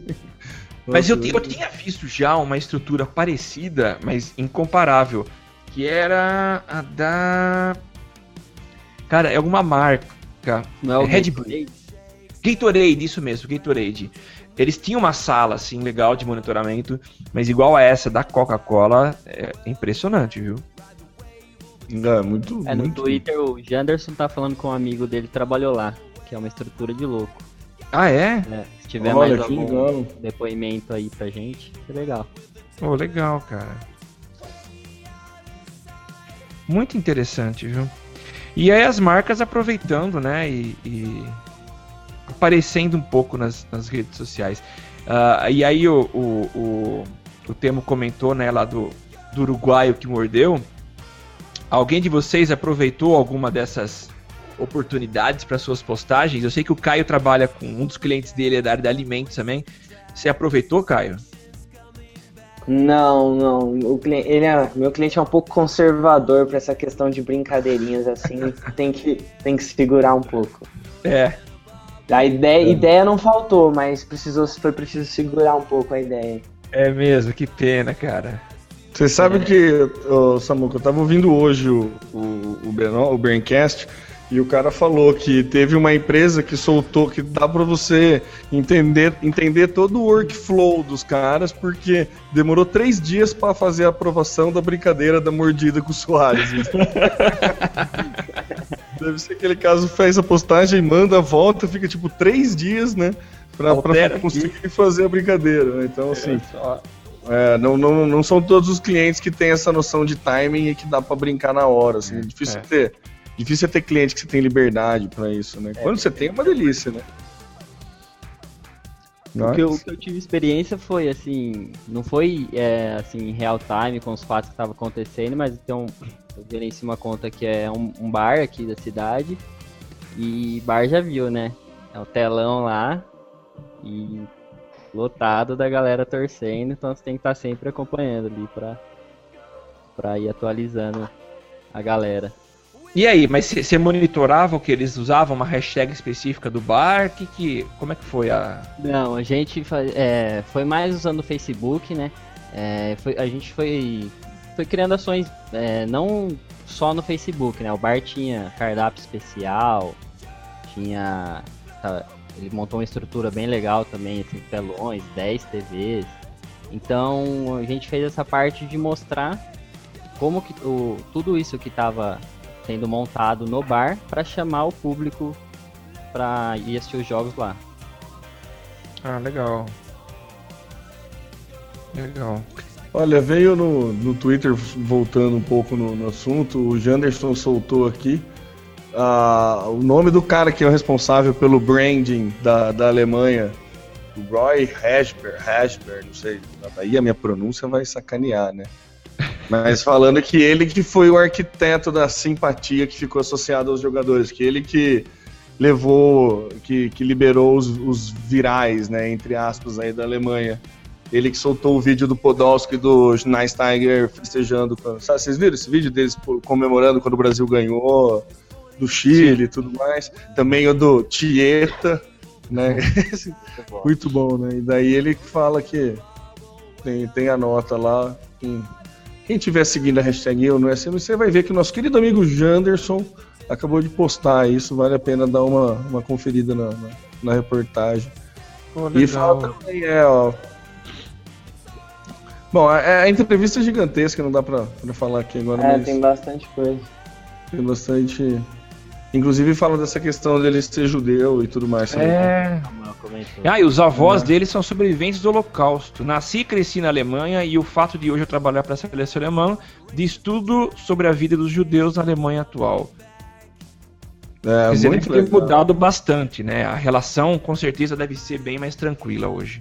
Mas eu, eu tinha visto já uma estrutura parecida, mas incomparável, que era a da. Cara, é alguma marca. Não é o Red Gatorade? Gatorade, isso mesmo, Gatorade. Eles tinham uma sala, assim, legal de monitoramento, mas igual a essa da Coca-Cola, é impressionante, viu? É, muito, É, no muito. Twitter o Janderson tá falando com um amigo dele que trabalhou lá, que é uma estrutura de louco. Ah, é? né? Se tiver Olha, mais algum legal. depoimento aí pra gente, que legal. Oh, legal, cara. Muito interessante, viu? E aí as marcas aproveitando, né? E, e aparecendo um pouco nas, nas redes sociais. Ah, e aí o, o, o, o Temo comentou, né, lá do, do uruguaio que mordeu. Alguém de vocês aproveitou alguma dessas oportunidades para suas postagens? Eu sei que o Caio trabalha com um dos clientes dele é da área de alimentos também. Você aproveitou, Caio? Não, não. O cliente, ele é, meu cliente é um pouco conservador pra essa questão de brincadeirinhas assim. tem, que, tem que segurar um pouco. É, A ideia, ideia não faltou, mas precisou, foi preciso segurar um pouco a ideia. É mesmo, que pena, cara. Você sabe que, ô, Samuca, eu tava ouvindo hoje o, o, o, Beno- o Braincast e o cara falou que teve uma empresa que soltou que dá pra você entender, entender todo o workflow dos caras, porque demorou três dias pra fazer a aprovação da brincadeira da mordida com o Soares. Deve ser aquele caso fez a postagem, manda, volta, fica tipo três dias, né? Pra, pra aqui. conseguir fazer a brincadeira. né? Então, assim. É, não, não, não são todos os clientes que têm essa noção de timing e que dá pra brincar na hora. Assim. É difícil é. ter. Difícil é ter cliente que você tem liberdade pra isso, né? Quando você tem, é uma delícia, né? O que, eu, o que eu tive experiência foi assim, não foi é, assim em real time com os fatos que estavam acontecendo, mas então eu gerencio uma conta que é um, um bar aqui da cidade e bar já viu, né? É o telão lá e lotado da galera torcendo, então você tem que estar sempre acompanhando ali pra, pra ir atualizando a galera. E aí, mas você monitorava o que eles usavam, uma hashtag específica do bar? Que, que, como é que foi a. Não, a gente é, foi mais usando o Facebook, né? É, foi- a gente foi, foi criando ações é, não só no Facebook, né? O bar tinha cardápio especial, tinha. tá, ele montou uma estrutura bem legal também, assim, telões, 10 TVs. Então a gente fez essa parte de mostrar como que o, tudo isso que estava sendo montado no bar para chamar o público para ir assistir os jogos lá. Ah, legal. Legal. Olha, veio no, no Twitter, voltando um pouco no, no assunto, o Janderson soltou aqui ah, o nome do cara que é o responsável pelo branding da, da Alemanha, o Roy Hashber, Hashber, não sei, aí a minha pronúncia vai sacanear, né? Mas falando que ele que foi o arquiteto da simpatia que ficou associado aos jogadores, que ele que levou, que, que liberou os, os virais, né, entre aspas, aí da Alemanha. Ele que soltou o vídeo do Podolski e do Schneisteiger festejando. quando- Sabe, vocês viram esse vídeo deles comemorando quando o Brasil ganhou, do Chile e tudo mais? Também o do Tieta, né? Muito bom, né? E daí ele fala que tem, tem a nota lá, Quem estiver seguindo a hashtag eu no SM, você vai ver que o nosso querido amigo Janderson acabou de postar isso. Vale a pena dar uma, uma conferida na, na, na reportagem. Pô, E fala também, é, ó. Bom, a, a entrevista é gigantesca, não dá pra, pra falar aqui agora, É, mas tem bastante coisa. tem bastante. Inclusive fala dessa questão dele ser judeu e tudo mais. sabe? É. Ah, e os avós É. dele são sobreviventes do Holocausto. Nasci e cresci na Alemanha e o fato de hoje eu trabalhar para a seleção alemã diz tudo sobre a vida dos judeus na Alemanha atual. É, Quer dizer, muito deve ter mudado bastante, né? A relação com certeza deve ser bem mais tranquila hoje.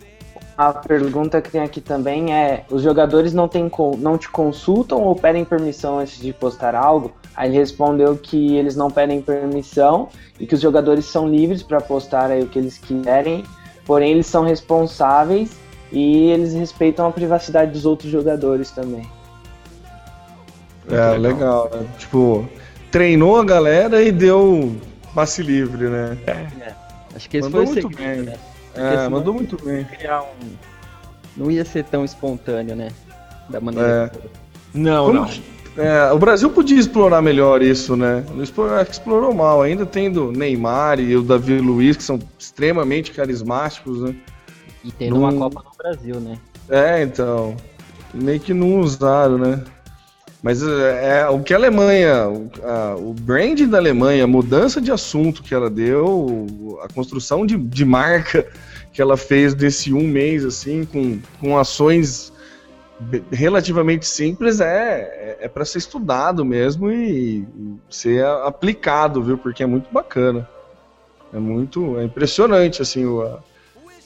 A pergunta que tem aqui também é: os jogadores não, tem, não te consultam ou pedem permissão antes de postar algo? Aí ele respondeu que eles não pedem permissão e que os jogadores são livres para postar aí o que eles quiserem, porém eles são responsáveis e eles respeitam a privacidade dos outros jogadores também. É, legal, né? Tipo, treinou a galera e deu passe livre, né? Acho que esse Mandou foi o muito segredo, bem. né? É, mandou muito bem. Criar um... Não ia ser tão espontâneo, né? Da maneira É. que... Não, Como- não. É, o Brasil podia explorar melhor isso, né? Explorou, acho que explorou mal, ainda tendo Neymar e o Davi Luiz, que são extremamente carismáticos, né? E tendo uma Copa no Brasil, né? É, então. Meio que não usaram, né? Mas é, é, o que a Alemanha, o, a- o brand da Alemanha, a mudança de assunto que ela deu, a construção de, de marca que ela fez desse um mês, assim, com, com ações relativamente simples, é, é, para ser estudado mesmo e, ser a- aplicado, viu? Porque é muito bacana. É muito. É impressionante, assim, o, a-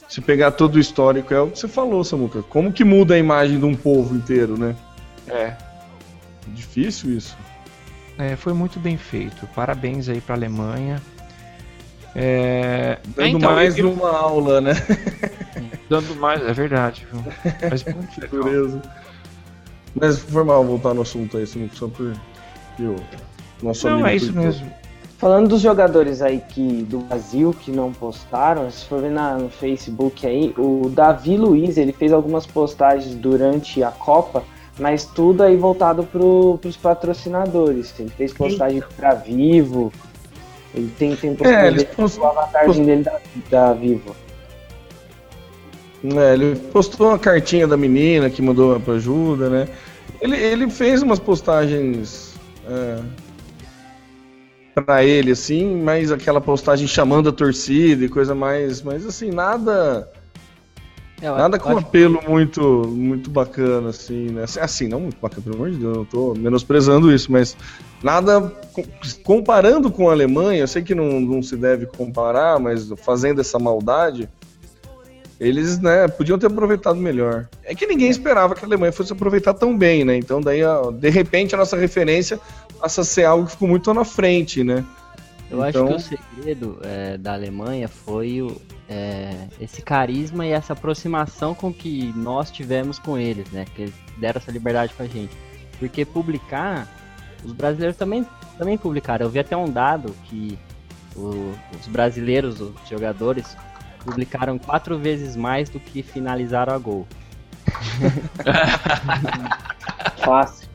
se pegar todo o histórico, é o que você falou, Samuca. Como que muda a imagem de um povo inteiro, né? É. Difícil isso. É, foi muito bem feito. Parabéns aí pra Alemanha. É, Dando então, mais eu- uma aula, né? dando mais, é verdade. viu? Mas muito legal. Beleza. Mas foi mal voltar no assunto aí, Samuca, só por. que o nosso Não, amigo é isso mesmo. Falando dos jogadores aí que do Brasil que não postaram, se for ver na- no Facebook aí, o Davi Luiz ele fez algumas postagens durante a Copa, mas tudo aí voltado pro, pros patrocinadores. Ele fez postagem pra Vivo, ele tem, tem É, postagem eles dele, post- o avatarzinho dele da, da Vivo. É, ele postou uma cartinha da menina que mandou pra ajuda, né? Ele, ele fez umas postagens é, pra ele, assim, mas aquela postagem chamando a torcida e coisa mais. Mas assim, nada. É, eu Nada com apelo muito, muito bacana, assim, né? Assim, não muito bacana, pelo amor de Deus, eu não tô menosprezando isso, mas nada com- comparando com a Alemanha, eu sei que não, não se deve comparar, mas fazendo essa maldade, eles, né, podiam ter aproveitado melhor. É que ninguém esperava que a Alemanha fosse aproveitar tão bem, né? Então daí, de repente, a nossa referência passa a ser algo que ficou muito na frente, né? Eu Então- acho que o segredo é, da Alemanha foi o, é, esse carisma e essa aproximação com que nós tivemos com eles, né? Que eles deram essa liberdade pra gente. Porque publicar, os brasileiros também, também publicaram. Eu vi até um dado que o- os brasileiros, os jogadores, publicaram quatro vezes mais do que finalizaram a gol. Fácil.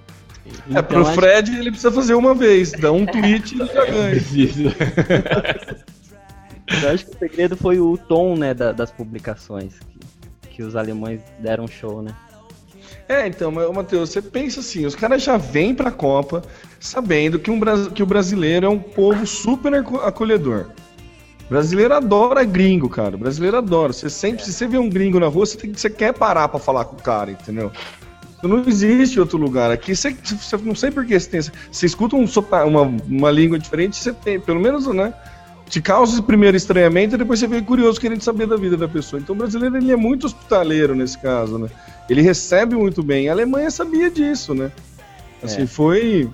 É, pro acho- Fred ele precisa fazer uma vez, dá um tweet e ele já ganha. Eu acho que o segredo foi o tom, né, da- das publicações. Que, que os alemães deram show, né? É, então, Matheus, você pensa assim, os caras já vêm pra Copa sabendo que, um, que o brasileiro é um povo super aco- acolhedor. O brasileiro adora gringo, cara. O brasileiro adora. Você sempre, se você vê um gringo na rua, você, tem, você quer parar pra falar com o cara, entendeu? Não existe outro lugar. Aqui você, você não sei por que você tem. Você escuta um uma, uma língua diferente, você tem, pelo menos, né? Te causa esse primeiro estranhamento e depois você vem curioso querendo saber da vida da pessoa. Então o brasileiro ele é muito hospitaleiro nesse caso, né? Ele recebe muito bem. A Alemanha sabia disso, né? Assim, É. foi.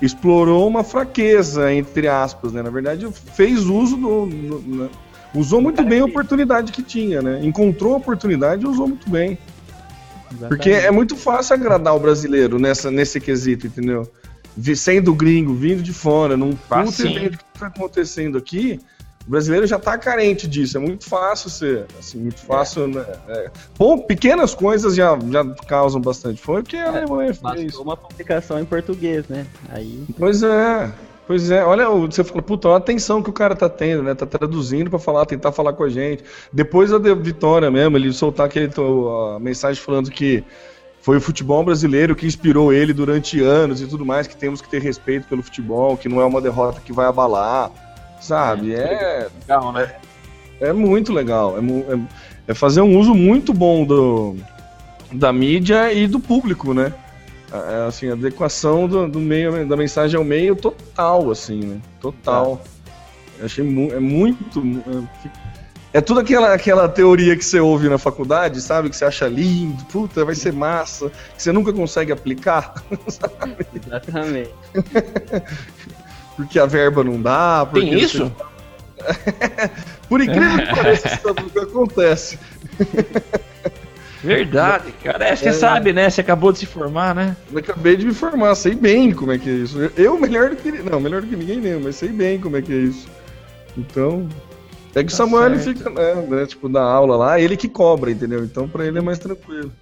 Explorou uma fraqueza, entre aspas, né? Na verdade, fez uso do. do- né? Usou muito bem a oportunidade que tinha, né? Encontrou a oportunidade e usou muito bem. Porque é muito fácil agradar o brasileiro nessa, nesse quesito, entendeu? Sendo gringo, vindo de fora, não, Facinho. entendendo o que está acontecendo aqui, O brasileiro já tá carente disso, é muito fácil ser, assim, muito fácil, né? É. Bom, pequenas coisas já, já causam bastante. Foi porque a Alemanha fez uma publicação em português, né? Aí Pois é. Pois é, olha, o- você falou, puta, olha a atenção que o cara tá tendo, né? Tá traduzindo pra falar, tentar falar com a gente. Depois da de- vitória mesmo, ele soltar aquele to- a mensagem falando que foi o futebol brasileiro que inspirou ele durante anos e tudo mais, que temos que ter respeito pelo futebol, que não é uma derrota que vai abalar, sabe? É, Legal, né? é muito legal. É, é- é fazer um uso muito bom do, da mídia e do público, né? É, assim, a adequação do, do meio, da mensagem ao meio total, assim, né? Total. Eu achei mu é muito. É, é tudo aquela, aquela teoria que você ouve na faculdade, sabe? Que você acha lindo, puta, vai ser massa, que você nunca consegue aplicar, exatamente. porque a verba não dá. Porque Tem isso? Por incrível que pareça, isso nunca acontece. Verdade, cara. É, você sabe, né? Você acabou de se formar, né? Eu acabei de me formar, sei bem como é que é isso. Eu melhor do que não, melhor do que ninguém mesmo, mas sei bem como é que é isso. Então, é que o Tá Samuel ele fica, né, né, tipo, na aula lá, ele que cobra, entendeu? Então pra ele é mais tranquilo.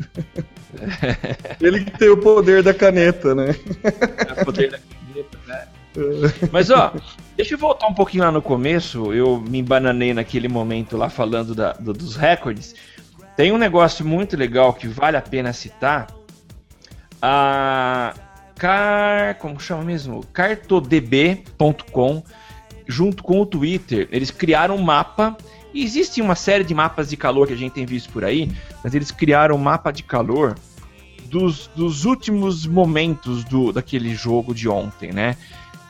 ele que tem o poder da caneta, né? É o poder da caneta, né? Mas ó, deixa eu voltar um pouquinho lá no começo. Eu me embananei naquele momento lá falando da- do- dos recordes. Tem um negócio muito legal que vale a pena citar. A Car. Como chama mesmo? Cartodb.com, junto com o Twitter, eles criaram um mapa. E existe uma série de mapas de calor que a gente tem visto por aí, mas eles criaram um mapa de calor dos, dos últimos momentos do, daquele jogo de ontem, né?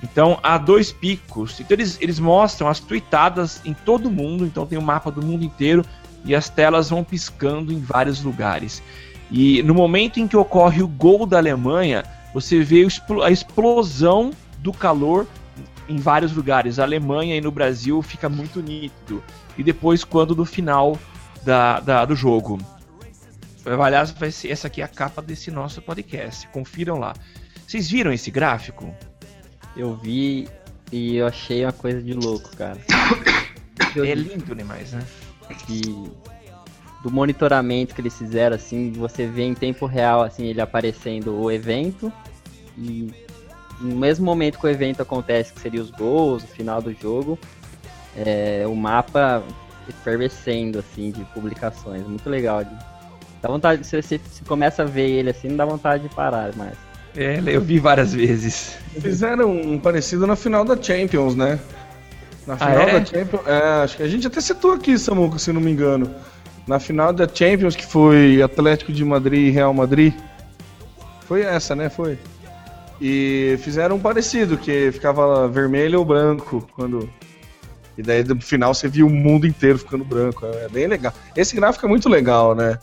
Então, há dois picos. Então, eles, eles mostram as tweetadas em todo mundo. Então, tem o mapa do mundo inteiro e as telas vão piscando em vários lugares. E no momento em que ocorre o gol da Alemanha, você vê o a explosão do calor em vários lugares. A Alemanha e no Brasil fica muito nítido. E depois, quando no final da, da- do jogo. Aliás, vai ser, essa aqui é a capa desse nosso podcast. Confiram lá. Vocês viram esse gráfico? Eu vi e eu achei uma coisa de louco, cara. É lindo demais, né? de- do monitoramento que eles fizeram, assim, você vê em tempo real, assim, ele aparecendo o evento e no mesmo momento que o evento acontece, que seria os gols, o final do jogo, é, o mapa efervescendo, assim, de publicações. Muito legal. Dá vontade, se você se começa a ver ele assim, não dá vontade de parar mais. É, eu vi várias vezes. Fizeram um parecido na final da Champions, né? Na final é? da Champions. É, acho que a gente até citou aqui, Samuca, se não me engano. Na final da Champions, que foi Atlético de Madrid e Real Madrid. Foi essa, né? Foi. E fizeram um parecido, que ficava vermelho ou branco quando. E daí no final você via o mundo inteiro ficando branco. É bem legal. Esse gráfico é muito legal, né?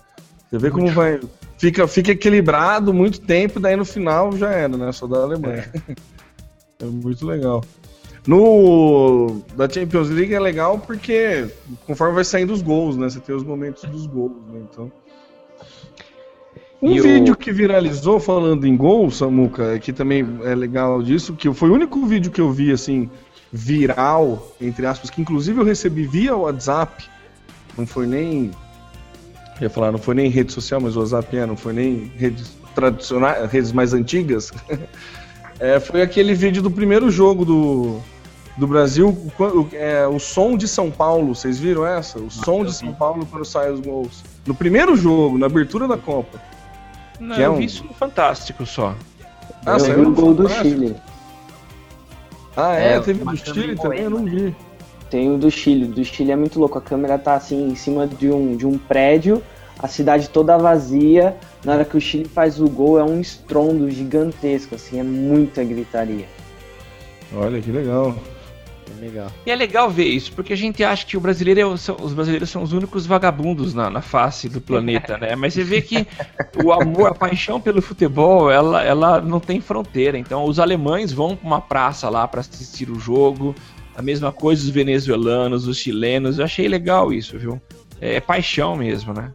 Você vê como vai. Fica, fica equilibrado muito tempo, daí no final já era, né? Só da Alemanha. É muito legal. No da Champions League é legal porque conforme vai saindo os gols, né? Você tem os momentos dos gols, né? Então. Um E o- vídeo que viralizou falando em gol, Samuca, que também é legal disso, que foi o único vídeo que eu vi assim viral, entre aspas, que inclusive eu recebi via WhatsApp. Não foi nem eu ia falar, não foi nem rede social, mas o WhatsApp é, não foi nem redes tradicionais, redes mais antigas. É, foi aquele vídeo do primeiro jogo do, do Brasil, o, é, o som de São Paulo, vocês viram essa? O som de São Paulo quando saem os gols. No primeiro jogo, na abertura da Copa. Não, Que é eu um- vi isso no Fantástico só. Ah, eu saiu vi o gol do? Chile. Ah, é? É, Teve do Chile também também? Eu não vi. Tem o do Chile. O do Chile é muito louco. A câmera tá assim em cima de um, de um prédio, a cidade toda vazia. Na hora que o Chile faz o gol, é um estrondo gigantesco, assim, é muita gritaria. Olha que legal. É legal. E é legal ver isso, porque a gente acha que o brasileiro é o- são- os brasileiros são os únicos vagabundos na, na face do planeta, né? Mas você vê que o amor, a paixão pelo futebol, ela, ela não tem fronteira. Então, os alemães vão para uma praça lá para assistir o jogo. A mesma coisa os venezuelanos, os chilenos. Eu achei legal isso, viu? É, é paixão mesmo, né?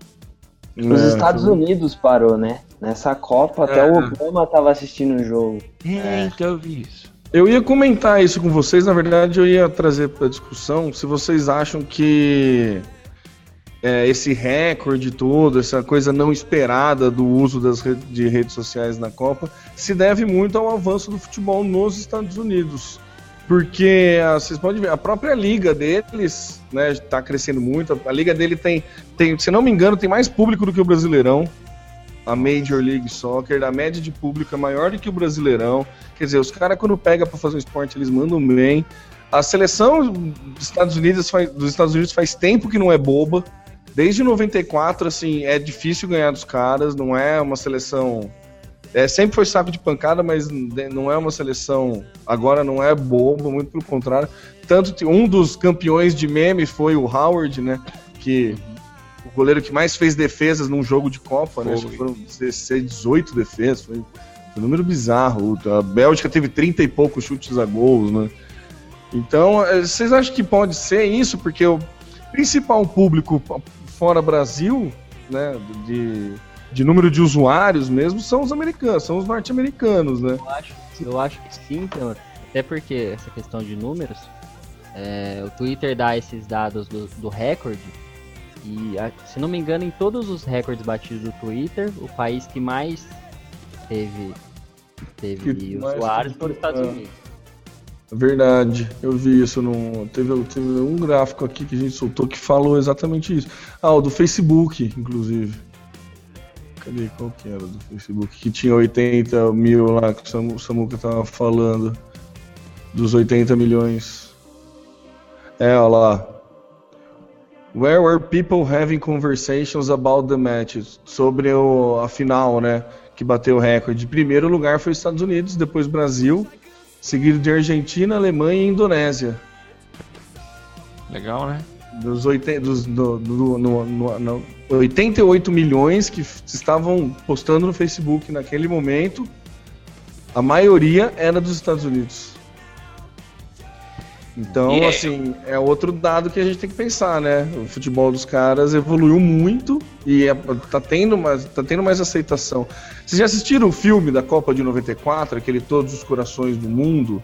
Os É, Estados Unidos parou, né? Nessa Copa, até É. o Obama tava assistindo o jogo. É, então eu vi isso. Eu ia comentar isso com vocês, na verdade eu ia trazer para discussão se vocês acham que é, esse recorde todo, essa coisa não esperada do uso das re de redes sociais na Copa, se deve muito ao avanço do futebol nos Estados Unidos. Porque ah, vocês podem ver, a própria liga deles né, está crescendo muito. A liga dele tem, tem, se não me engano, tem mais público do que o Brasileirão. A Major League Soccer, a média de público é maior do que o Brasileirão. Quer dizer, os caras quando pega para fazer um esporte, eles mandam bem. A seleção dos Estados Unidos faz, dos Estados Unidos faz tempo que não é boba. Desde 94, assim, é difícil ganhar dos caras, não é uma seleção. É, sempre foi saco de pancada, mas não é uma seleção. Agora não é boba, muito pelo contrário. Tanto um dos campeões de meme foi o Howard, né? Que goleiro que mais fez defesas num jogo de Copa, né? Acho que foram 16, 18 defesas. Foi um número bizarro. A Bélgica teve 30 e poucos chutes a gols, né? Então, é, vocês acham que pode ser isso? Porque o principal público fora Brasil, né, de, de número de usuários mesmo, são os americanos, são os norte-americanos, né? Eu acho, eu acho que sim, então, até porque essa questão de números, é, o Twitter dá esses dados do, do recorde, e se não me engano, em todos os recordes batidos do Twitter, o país que mais teve, teve que usuários foi os Estados Unidos. Verdade, eu vi isso no. Teve, teve um gráfico aqui que a gente soltou que falou exatamente isso. Ah, o do Facebook, inclusive. Cadê? Qual que era do Facebook? Que tinha 80 mil lá que o Samuca tava falando. Dos 80 milhões. É, olha lá. Where were people having conversations about the match? Sobre o, a final, né? Que bateu o recorde. Primeiro lugar foi os Estados Unidos, depois Brasil seguido de Argentina, Alemanha e Indonésia. Legal, né? Dos, 80, dos do, do, no, no, no, 88 milhões que estavam postando no Facebook naquele momento, a maioria era dos Estados Unidos. Então, yeah. assim, é outro dado que a gente tem que pensar, né? O futebol dos caras evoluiu muito e é, tá, tendo mais, tá tendo mais aceitação. Vocês já assistiram o filme da Copa de 94, aquele Todos os Corações do Mundo?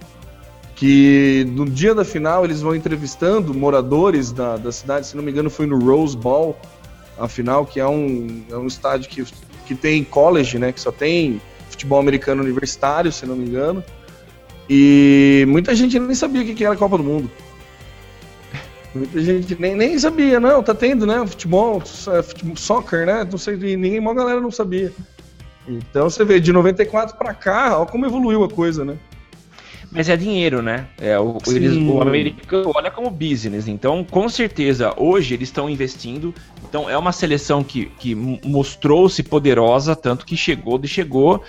Que no dia da final eles vão entrevistando moradores da, da cidade, se não me engano foi no Rose Bowl, a final, que é um, é um estádio que, que tem college, né? Que só tem futebol americano universitário, se não me engano. E muita gente nem sabia o que era a Copa do Mundo. Muita gente nem, nem sabia, não, tá tendo, né? Futebol, é, futebol soccer, né? Não sei, ninguém, uma galera não sabia. Então você vê, de 94 para cá, olha como evoluiu a coisa, né? Mas é dinheiro, né? É, o, eles, o americano olha como business. Então, com certeza, hoje eles estão investindo. Então, é uma seleção que, que mostrou-se poderosa, tanto que chegou de chegou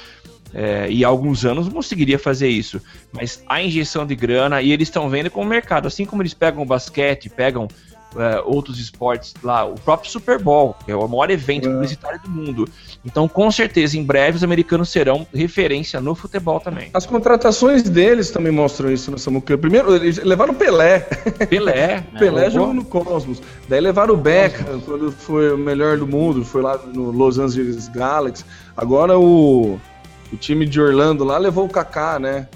é, e há alguns anos conseguiria fazer isso. Mas a injeção de grana, e eles estão vendo com o mercado, assim como eles pegam o basquete, pegam é, outros esportes lá, o próprio Super Bowl, que é o maior evento é. publicitário do mundo. Então, com certeza, em breve os americanos serão referência no futebol também. As contratações deles também mostram isso no Samuca. Primeiro, eles levaram o Pelé. Pelé. Pelé é, jogou no Cosmos. Daí levaram o Beckham, quando foi o melhor do mundo, foi lá no Los Angeles Galaxy. Agora o o time de Orlando lá levou o Kaká, né?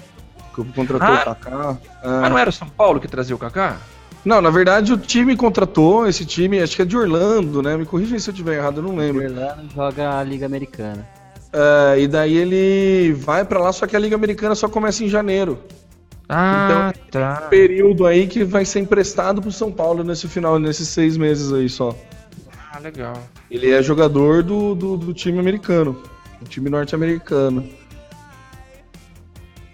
Contratou ah, o Kaká. Ah. Mas não era o São Paulo que trazia o Kaká? Não, na verdade o time contratou esse time, acho que é de Orlando, né? Me corrija se eu estiver errado, eu não lembro. Orlando joga a Liga Americana. É, e daí ele vai para lá, só que a Liga Americana só começa em janeiro. Ah, então, tá. Um período aí que vai ser emprestado pro São Paulo nesse final, nesses seis meses aí só. Ah, legal. Ele é jogador do, do, do time americano um time norte-americano.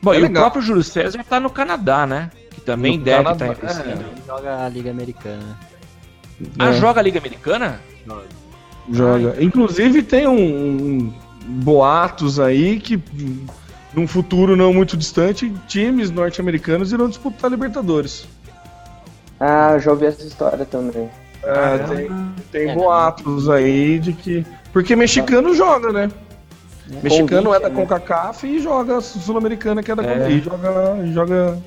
Bom, é e legal. o próprio Júlio César tá no Canadá, né? Que também no deve estar tá investindo. É. joga a Liga Americana. Ah, é. joga a Liga Americana? Joga. Joga. Inclusive tem um, um, boatos aí que num futuro não muito distante, times norte-americanos irão disputar Libertadores. Ah, já ouvi essa história também. É, tem, tem é, boatos aí de que. Porque mexicano joga, né? Um Mexicano é da né? CONCACAF e joga Sul-Americana, que é da é. E joga, joga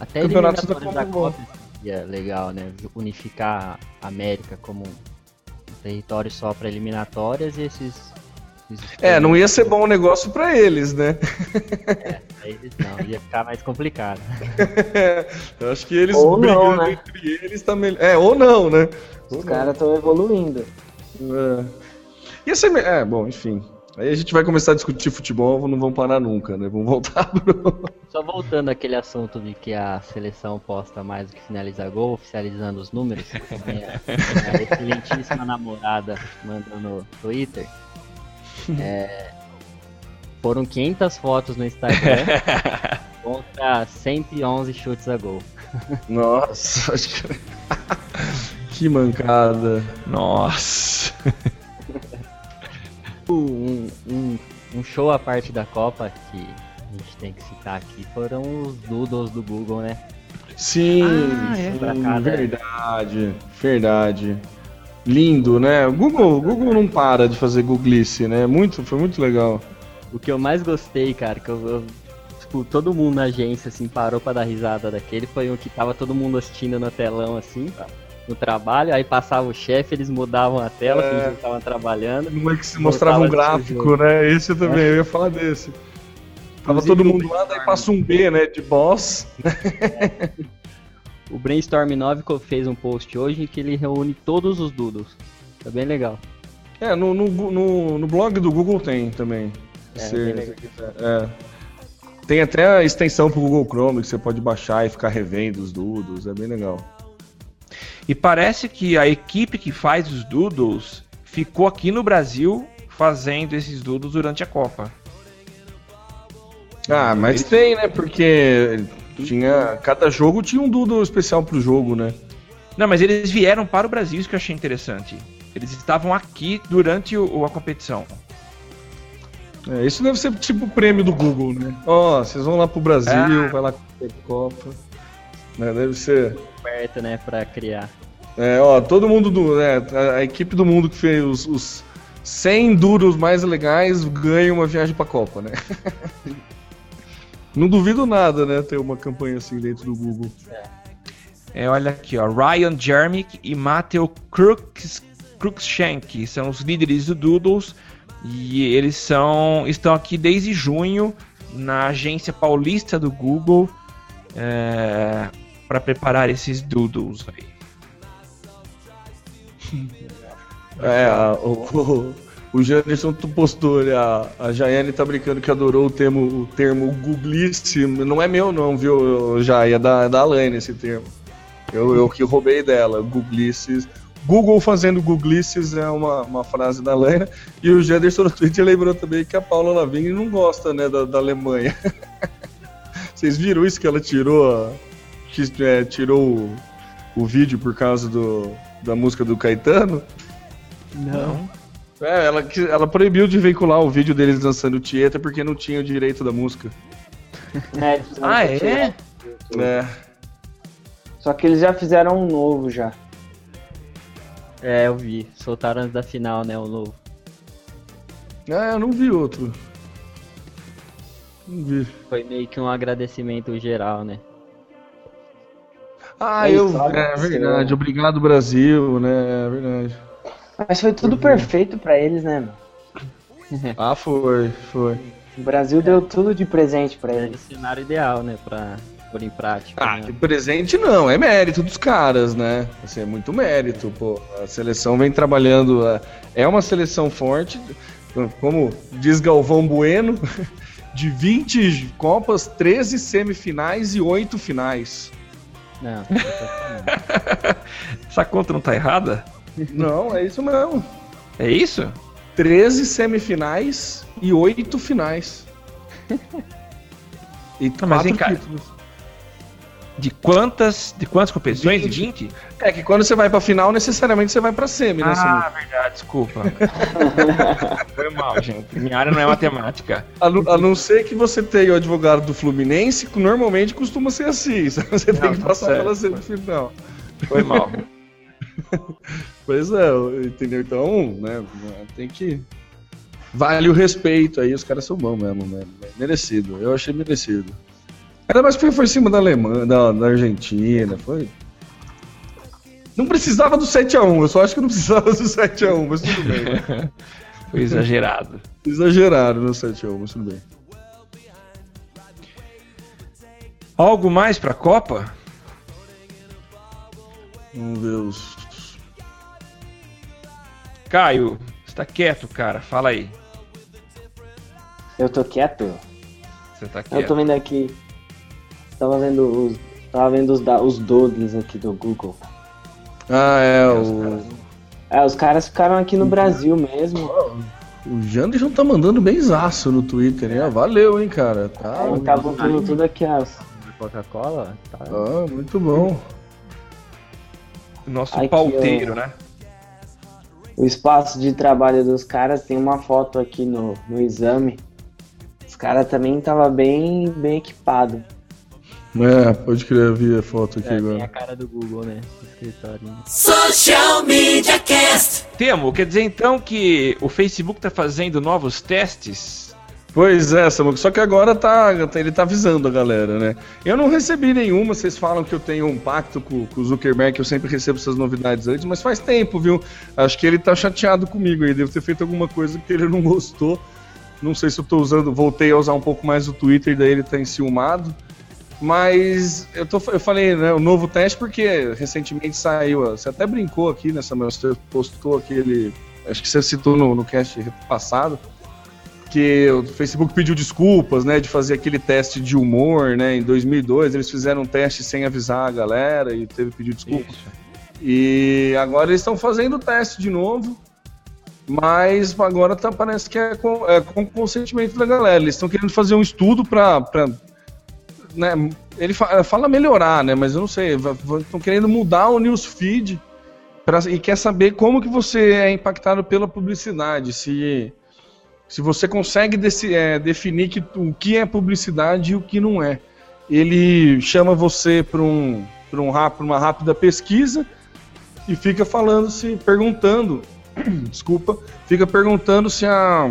Até campeonatos da Copa. É legal, né? Unificar a América como um território só para eliminatórias e esses É, não ia ser bom o negócio pra eles, né? Pra eles não, ia ficar mais complicado. Eu acho que eles Ou não, brigando né? entre eles tá melhor. É, ou não, né? Os não. caras estão evoluindo. É. Ia ser. É, bom, enfim. Aí a gente vai começar a discutir futebol, não vamos parar nunca, né? Vamos voltar pro. Só voltando àquele assunto de que a seleção posta mais do que finaliza gol, oficializando os números, minha, minha excelentíssima namorada mandou no Twitter. é, foram 500 fotos no Instagram contra 111 chutes a gol. Nossa, acho que. que mancada. Nossa. Um, um, um show à parte da Copa que a gente tem que citar aqui foram os doodles do Google, né? Sim, Ah, é. sim, cada- verdade, verdade. Lindo, né? O Google, Google não para de fazer googlice, né? Muito, foi muito legal. O que eu mais gostei, cara, que eu, eu- tipo, todo mundo na agência, assim, parou pra dar risada daquele, foi o que tava todo mundo assistindo no telão, assim, no trabalho, aí passava o chefe, eles mudavam a tela, É. fingiam que estavam trabalhando. Não é que se mostrava um gráfico, né? Esse eu também, eu ia falar desse. Tava todo mundo lá, daí passa um B, né? De boss. O Brainstorm 9 co- fez um post hoje em que ele reúne todos os doodles. Tá bem legal. É, no, no, no, no blog do Google tem também. É, Se- é. Tem até a extensão pro Google Chrome que você pode baixar e ficar revendo os doodles, é bem legal. E parece que a equipe que faz os doodles ficou aqui no Brasil fazendo esses doodles durante a Copa. Ah, mas tem, né? Porque tinha. Cada jogo tinha um doodle especial pro jogo, né? Não, mas eles vieram para o Brasil, isso que eu achei interessante. Eles estavam aqui durante o- a competição. É, isso deve ser tipo o prêmio do Google, né? Ó, vocês vão lá pro Brasil, Ah. vai lá com a Copa. Né, deve ser. Perto, né, pra criar. É, ó, todo mundo do. é, a, a equipe do mundo que fez os, os 100 duros mais legais ganha uma viagem pra Copa, né? Não duvido nada, né? Ter uma campanha assim dentro do Google. É, olha aqui, ó. Ryan Jermick e Matthew Crooks, Cruikshank são os líderes do Doodles e eles são estão aqui desde junho na agência paulista do Google para preparar esses Doodles aí. É, a- o, o, o Janderson postou, a, a Jaiane tá brincando que adorou o termo, o termo googlice. Não é meu não, viu, Jai? É da, é da Alaine esse termo. Eu, eu que roubei dela, googlices. Google fazendo googlices é uma, uma frase da Alaine. E o Janderson no Twitter lembrou também que a Paula Lavigne não gosta, né, da, da Alemanha. Vocês viram isso que ela tirou, que, é, tirou o, o vídeo por causa do, da música do Caetano? Não. É, ela, que- ela proibiu de veicular o vídeo deles dançando Tieta porque não tinha o direito da música. É, Ah, é? É. Só que eles já fizeram um novo já. É, eu vi. Soltaram antes da final, né, o novo. É, eu não vi outro. Não vi. Foi meio que um agradecimento geral, né? Ah, É eu. É verdade. Obrigado, Brasil, né? É verdade. Mas foi tudo perfeito pra eles, né, mano? Ah, foi, foi. O Brasil deu tudo de presente pra Era o eles. cenário ideal, né, pra pôr em prática. Ah, né? de presente não, é mérito dos caras, né? Assim, é muito mérito, pô. A seleção vem trabalhando. é- É uma seleção forte, como diz Galvão Bueno, de 20 Copas, 13 semifinais e 8 finais. Não, não. Essa conta não tá errada? Não, é isso mesmo. É isso? 13 semifinais e 8 finais. E Não, mas cá. títulos. De quantas, de quantas competições? 20? É que quando você vai pra final, necessariamente você vai pra semi, né? Ah, verdade, desculpa. Foi mal, gente. Minha área não é matemática. A, não- a não ser que você tenha o advogado do Fluminense, normalmente costuma ser assim. Você tem Não, que tá passar certo. pela semifinal. Foi mal. Pois é, entendeu? Então, né, tem que. Vale o respeito aí, os caras são bons mesmo, né? Merecido, eu achei merecido. Ainda mais porque foi em cima da Alemanha, da, da Argentina, foi. Não precisava do 7x1, eu só acho que não precisava do 7x1, mas tudo bem. né? Foi exagerado. Exagerado no 7x1, mas tudo bem. Algo mais pra Copa? Vamos ver os. Caio, você tá quieto, cara. Fala aí. Eu tô quieto? Você tá Eu tô quieto. vendo aqui. Tava vendo os. Tava vendo os, da- os dodges aqui do Google. Ah, é, Os o. caras- É, os caras ficaram aqui no Brasil mesmo. O Janderson tá mandando benzaço no Twitter, hein? Valeu, hein, cara. Tá, Ele tá botando tudo aqui, ó. De Coca-Cola, tá? ah, muito bom. Nosso Aqui, pauteiro, ó. né? O espaço de trabalho dos caras tem uma foto aqui no, no exame. Os caras também tava bem, bem equipado. É, pode crer, vi a foto aqui É, tem a agora. cara do Google, né? Escritório. Social Media Cast. Temo, quer dizer então que o Facebook tá fazendo novos testes? Pois é, Samuco, só que agora tá, ele tá avisando a galera, né? Eu não recebi nenhuma, vocês falam que eu tenho um pacto com, com o Zuckerberg, que eu sempre recebo essas novidades antes, mas faz tempo, viu? Acho que ele tá chateado comigo aí, devo ter feito alguma coisa que ele não gostou. Não sei se eu tô usando, voltei a usar um pouco mais o Twitter, daí ele tá enciumado. Mas eu, tô, eu falei, né, o novo teste, porque recentemente saiu, você até brincou aqui, né, Samuel? Você postou aquele. Acho que você citou no, no cast passado, que o Facebook pediu desculpas, né, de fazer aquele teste de humor, né, em 2002. Eles fizeram um teste sem avisar a galera e teve que pedir desculpas. E agora eles estão fazendo o teste de novo. Mas agora tá, parece que é com, é com consentimento da galera. Eles estão querendo fazer um estudo para né, ele fa- fala melhorar, né? Mas eu não sei. Estão querendo mudar o newsfeed pra, e quer saber como que você é impactado pela publicidade. Se, se você consegue desse- é, definir que, o que é publicidade e o que não é. Ele chama você para um, pra um, pra uma rápida pesquisa e fica falando se perguntando, desculpa, fica perguntando se a,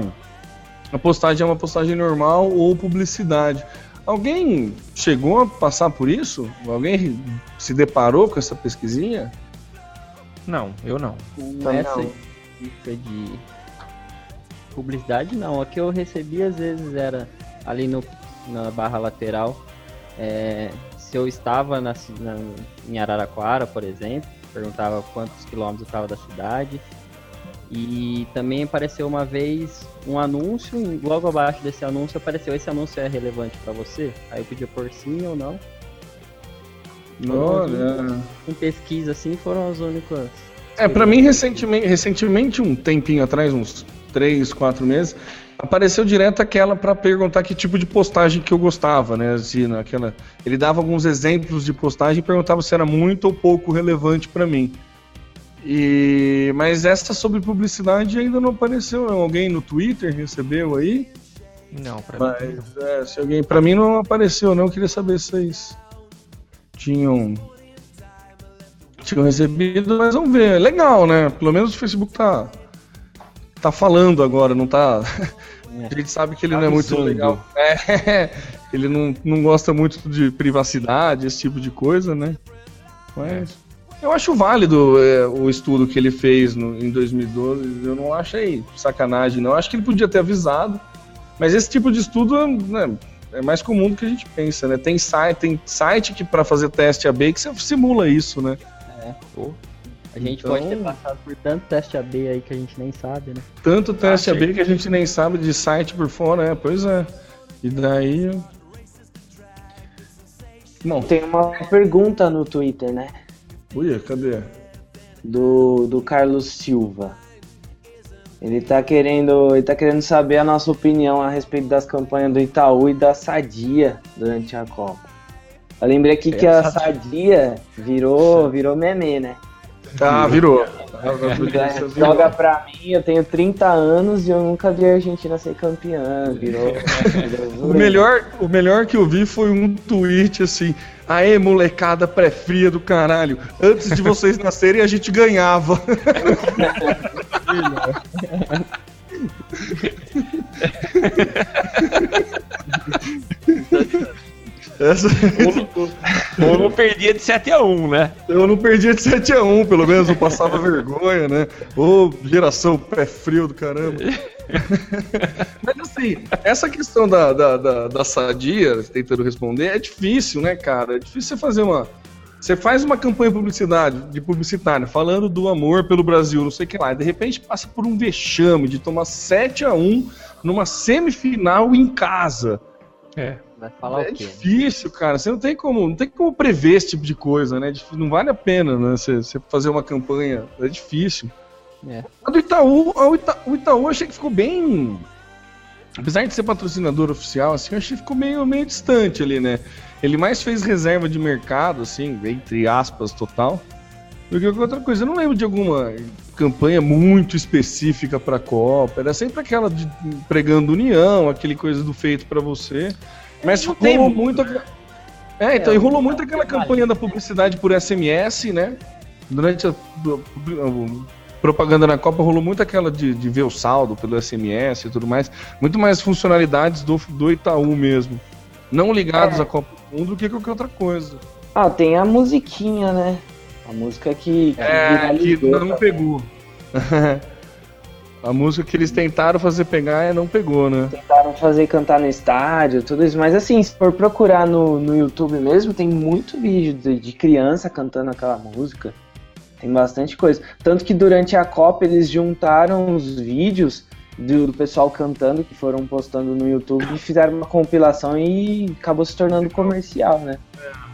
a postagem é uma postagem normal ou publicidade. Alguém chegou a passar por isso? Alguém se deparou com essa pesquisinha? Não, eu não. Com essa dica de publicidade, não. A que eu recebi às vezes era ali no, na barra lateral. é, se eu estava na, na- em Araraquara, por exemplo, perguntava quantos quilômetros eu estava da cidade. E também apareceu uma vez um anúncio, e logo abaixo desse anúncio apareceu esse anúncio é relevante para você? Aí eu podia por sim ou não. Olha. Com pesquisa assim foram as únicas. É, pra mim, recentemente, recentemente, um tempinho atrás, uns 3, 4 meses, apareceu direto aquela pra perguntar que tipo de postagem que eu gostava, né? Assim, naquela... Ele dava alguns exemplos de postagem e perguntava se era muito ou pouco relevante pra mim. E... Mas essa sobre publicidade ainda não apareceu. não. Alguém no Twitter recebeu aí? Não, pra mim. Mas é, se alguém. Pra mim não apareceu, não. Eu queria saber se vocês tinham. Tinham recebido, mas vamos ver. É legal, né? Pelo menos o Facebook tá. Tá falando agora, não tá. A gente sabe que ele não é muito legal. É, ele não, não gosta muito de privacidade, esse tipo de coisa, né? Mas. Eu acho válido é, o estudo que ele fez no- em 2012. Eu não achei sacanagem, não. Eu acho que ele podia ter avisado. Mas esse tipo de estudo né, é mais comum do que a gente pensa, né? Tem site, tem site que para fazer teste AB que você simula isso, né? A gente Então- pode ter passado por tanto teste AB aí que a gente nem sabe, né? Tanto teste Ah, AB que a gente nem sabe de site por fora, é, pois é. E daí. Bom, Tem uma pergunta no Twitter, né? Ui, cadê? Do, do Carlos Silva. Ele tá querendo. Ele tá querendo saber a nossa opinião a respeito das campanhas do Itaú e da Sadia durante a Copa. Eu lembrei aqui que a Sadia virou, virou meme, né? Ah, virou. Joga pra mim, eu tenho 30 anos e eu nunca vi a Argentina ser campeã. Virou. virou O melhor, o melhor que eu vi foi um tweet assim: Aê, molecada pré-fria do caralho. Antes de vocês nascerem, a gente ganhava. Essa... Ou não perdia de 7x1, né? Eu não perdia de 7x1, pelo menos, não passava vergonha, né? Ô, geração pé frio do caramba. Mas assim, essa questão da, da, da, da sadia, tentando responder, é difícil, né, cara? É difícil você fazer uma. Você faz uma campanha publicidade, de publicitária falando do amor pelo Brasil, não sei o que lá, e de repente passa por um vexame de tomar 7 a 1 numa semifinal em casa. É. Vai falar é o quê? né? difícil, cara. Você não tem como, não tem como prever esse tipo de coisa, né? Dif- Não vale a pena, né? Você, você fazer uma campanha. É difícil. É. A do Itaú, a- o Ita- o Itaú achei que ficou bem. Apesar de ser patrocinador oficial, assim, eu achei que ficou meio, meio distante ali, né? Ele mais fez reserva de mercado, assim, entre aspas, total. Do que outra coisa. Eu não lembro de alguma campanha muito específica pra Copa. Era sempre aquela de pregando união, aquele coisa do feito pra você. Mas Não rolou muito. muito. aquela- É, então, e rolou muito aquela campanha da publicidade por SMS, né? Durante a, propaganda na Copa rolou muito aquela de, de ver o saldo pelo SMS e tudo mais. Muito mais funcionalidades do, do Itaú mesmo. Não ligados É. à Copa do Mundo do que qualquer outra coisa. Ah, tem a musiquinha, né? A música que, que É, que não pegou. a música que eles tentaram fazer pegar é não pegou, né? Tentaram fazer cantar no estádio, tudo isso. Mas assim, se for procurar no, no YouTube mesmo, tem muito vídeo de, de criança cantando aquela música. Tem bastante coisa. Tanto que durante a Copa eles juntaram os vídeos do, do pessoal cantando que foram postando no YouTube e fizeram uma compilação e acabou se tornando comercial, né? É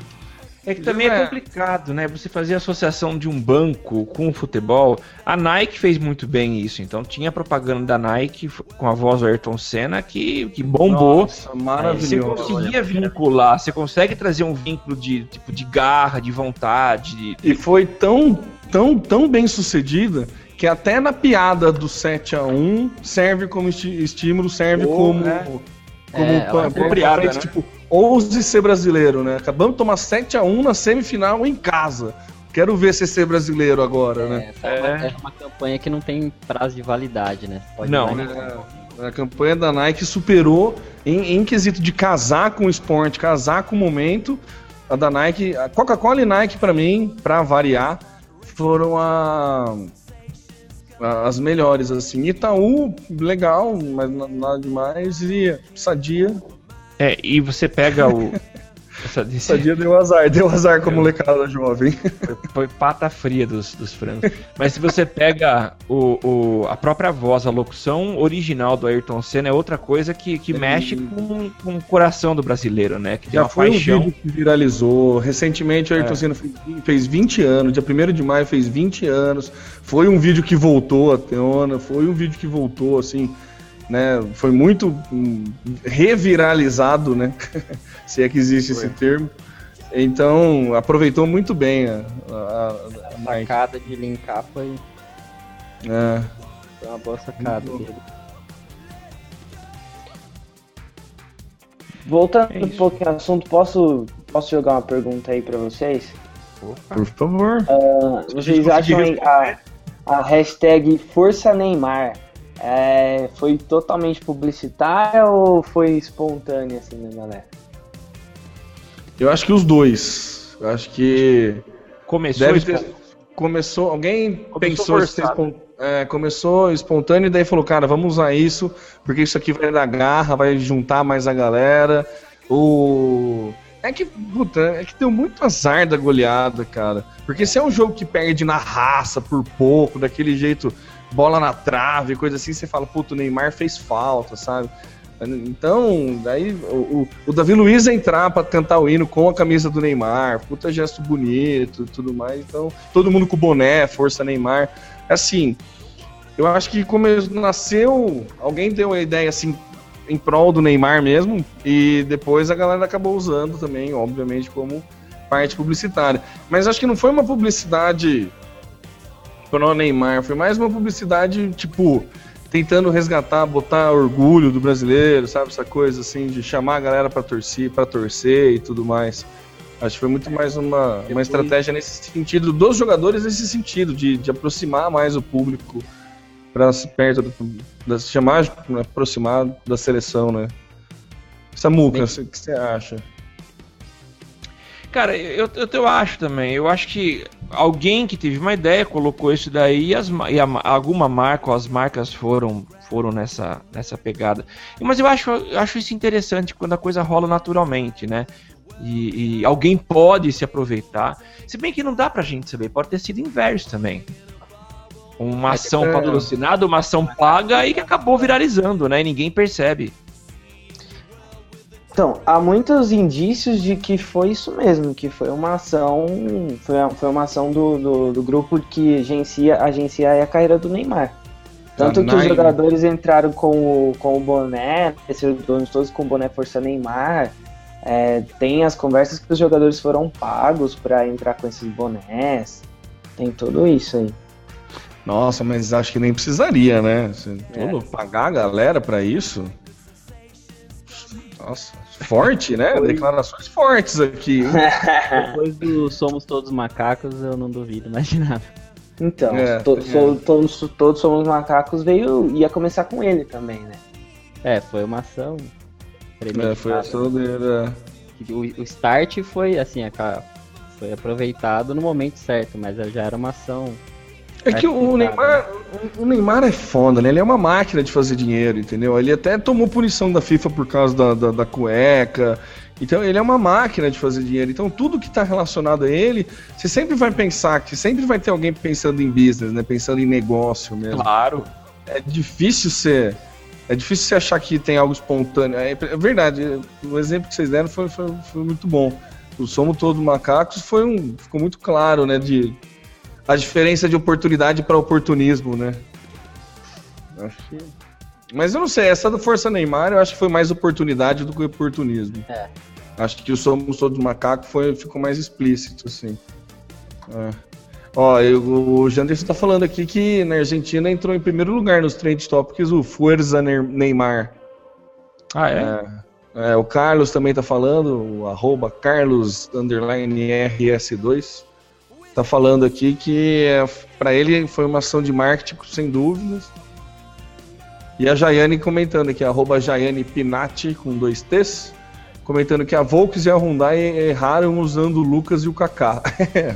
que também é É. complicado, né? Você fazer associação de um banco com o futebol. A Nike fez muito bem isso. Então tinha propaganda da Nike com a voz do Ayrton Senna que, que bombou. Nossa, Aí Você maravilhoso. conseguia vincular, você consegue trazer um vínculo de tipo de garra, de vontade. de- E foi tão, tão, tão bem sucedida que até na piada do 7 a 1 serve como estímulo, serve Oh, como. é. Como É, é pra apropriada, né? tipo, ouse ser brasileiro, né? Acabamos de tomar 7 a 1 na semifinal em casa. Quero ver você ser brasileiro agora, né? Essa é, uma, é uma campanha que não tem prazo de validade, né? Pode Não, né? A campanha da Nike superou em, em quesito de casar com o esporte, casar com o momento. A da Nike, a Coca-Cola e Nike, pra mim, pra variar, foram a, a- as melhores. Assim, Itaú, legal, mas na- nada demais. E Sadia, É, e você pega o. Essa, desse- Sadia deu azar, deu azar com a molecada jovem. foi pata fria dos, dos frangos. Mas se você pega o, o- a própria voz, a locução original do Ayrton Senna é outra coisa que, que mexe com, com o coração do brasileiro, né? Que Já foi paixão. um vídeo que viralizou. Recentemente o Ayrton É. Senna fez, fez 20 anos, dia 1 de maio fez 20 anos. Foi um vídeo que voltou à tona, foi um vídeo que voltou, assim, né? Foi muito hum, reviralizado, né? Se é que existe esse termo. Então, aproveitou muito bem a, a, a- a A Nike. sacada de linkar foi, É. foi uma boa sacada dele. Voltando É um pouquinho ao assunto, posso, posso jogar uma pergunta aí pra vocês? Por favor. Gente vocês acham a, a hashtag Força Neymar é, foi totalmente publicitária ou foi espontânea assim da galera? Eu acho que os dois. Eu acho que Começou Deve ter. Começou. Alguém Começou pensou espon- é, começou espontâneo e daí falou, cara, vamos usar isso, porque isso aqui vai dar garra, vai juntar mais a galera. O. É que, puta, é que deu muito azar da goleada, cara. Porque se é um jogo que perde na raça por pouco, daquele jeito, bola na trave, coisa assim, você fala, puta, o Neymar fez falta, sabe? Então, daí o, o, o Davi Luiz entrar pra cantar o hino com a camisa do Neymar, puta gesto bonito tudo mais. Então, todo mundo com boné, força Neymar. Assim, eu acho que como nasceu, alguém deu a ideia assim em prol do Neymar mesmo, e depois a galera acabou usando também, obviamente, como parte publicitária. Mas acho que não foi uma publicidade pro Neymar, foi mais uma publicidade, tipo, tentando resgatar, botar orgulho do brasileiro, sabe? Essa coisa assim, de chamar a galera pra torcer, para torcer e tudo mais. Acho que foi muito mais uma, uma estratégia nesse sentido, dos jogadores nesse sentido, de, de aproximar mais o público para perto, do, da, chamar, aproximar da seleção, né? Samuca, o que você acha? Cara, eu, eu, eu acho também. Eu acho que alguém que teve uma ideia colocou isso daí e, as, e a ma- alguma marca ou as marcas foram foram nessa, nessa pegada. Mas eu acho, eu acho isso interessante quando a coisa rola naturalmente, né? E, e alguém pode se aproveitar. Se bem que não dá pra gente saber, pode ter sido inverso também. Uma ação é. patrocinada, uma ação paga e que acabou viralizando, né? E ninguém percebe. Então, há muitos indícios de que foi isso mesmo, que foi uma ação, foi, foi uma ação do, do, do grupo que agencia, agencia a carreira do Neymar. Tanto Da que os Nike. jogadores entraram com o, com o boné, esses donos todos com o boné Força Neymar. É, tem as conversas que os jogadores foram pagos para entrar com esses bonés. Tem tudo isso aí. Nossa, mas acho que nem precisaria, né? Você, É. todo- pagar a galera pra isso. Nossa, forte, né? Declarações fortes aqui. Depois do Somos Todos Macacos, eu não duvido mais de nada. Então, É, to- é. so- todos, todos somos macacos veio ia começar com ele também, né? É, foi uma ação É, foi a ação dele. é. O, o start foi assim, a foi aproveitado no momento certo, mas já era uma ação. É que o Neymar, o Neymar é foda, né? Ele é uma máquina de fazer dinheiro, entendeu? Ele até tomou punição da FIFA por causa da, da, da cueca. Então ele é uma máquina de fazer dinheiro. Então tudo que está relacionado a ele, você sempre vai pensar que sempre vai ter alguém pensando em business, né? Pensando em negócio mesmo. Claro. É difícil ser. É difícil você achar que tem algo espontâneo. É, é verdade. O exemplo que vocês deram foi, foi, foi muito bom. O Somos Todos Macacos foi um. Ficou muito claro, né? De, a diferença de oportunidade para oportunismo, né? Acho que. Mas eu não sei, essa do Força Neymar eu acho que foi mais oportunidade do que oportunismo. É. Acho que o Somos Todos Macacos foi, ficou mais explícito, assim. É. Ó, eu- o Janderson tá falando aqui que na Argentina entrou em primeiro lugar nos Trend Topics o Fuerza Ne- Neymar. Ah, é? É, o Carlos também tá falando, o arroba Carlos underline RS2. Tá falando aqui que é, para ele foi uma ação de marketing, sem dúvidas. E a Jaiane comentando aqui, arroba Jaiane com dois T's, comentando que a Volks e a Hyundai erraram usando o Lucas e o Kaká.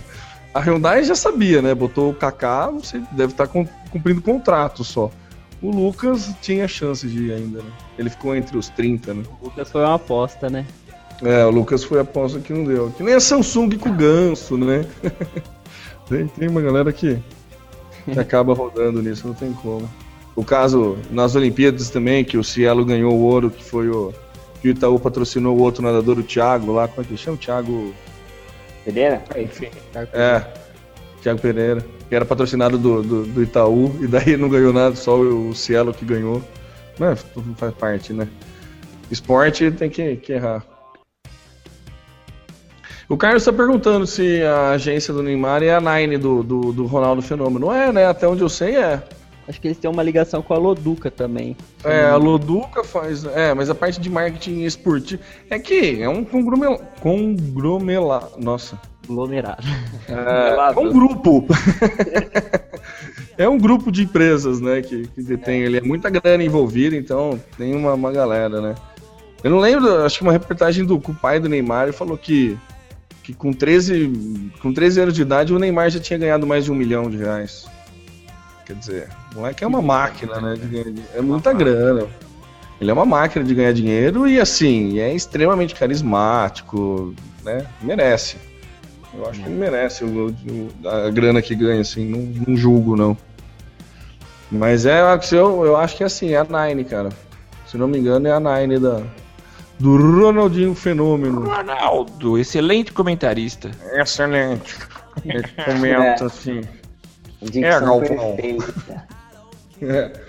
a Hyundai já sabia, né? Botou o Kaká, você deve estar cumprindo contrato só. O Lucas tinha chance de ir ainda, né? Ele ficou entre os 30, né? O Lucas foi uma aposta, né? É, o Lucas foi a aposta que não deu. Que nem a Samsung com o Ganso, né? tem, tem uma galera que, que acaba rodando nisso, não tem como. O caso nas Olimpíadas também, que o Cielo ganhou o ouro, que foi o. Que o Itaú patrocinou o outro nadador, o Thiago, lá, como é que ele chama? O Thiago. Pereira? Enfim. É, Thiago Pereira. Que era patrocinado do, do, do Itaú, e daí não ganhou nada, só o Cielo que ganhou. Mas tudo faz parte, né? Esporte tem que, que errar. O Carlos está perguntando se a agência do Neymar é a Nine do, do, do Ronaldo Fenômeno. É, né? Até onde eu sei é. Acho que eles têm uma ligação com a Loduca também. É, a Loduca faz. É, mas a parte de marketing esportivo. É que é um congromela. Congromela. Nossa. Aglomerado. É, é um grupo. é um grupo de empresas, né? Que, que detém ele. É muita grana envolvida, então tem uma, uma galera, né? Eu não lembro, acho que uma reportagem do o pai do Neymar ele falou que, que com, 13, com 13 anos de idade o Neymar já tinha ganhado mais de um milhão de reais. Quer dizer, o moleque é uma máquina, né? de ganhar dinheiro. é muita grana. Ele é uma máquina de ganhar dinheiro e assim, é extremamente carismático, né? Merece. Eu acho que ele merece o, o- a grana que ganha, assim, não, não julgo, não. Mas é, eu, eu acho que é assim, é a Nine, cara. Se não me engano, é a Nine da, do Ronaldinho Fenômeno. Ronaldo, excelente comentarista. Excelente. Ele comenta assim. Dicção Galvão. perfeita. É.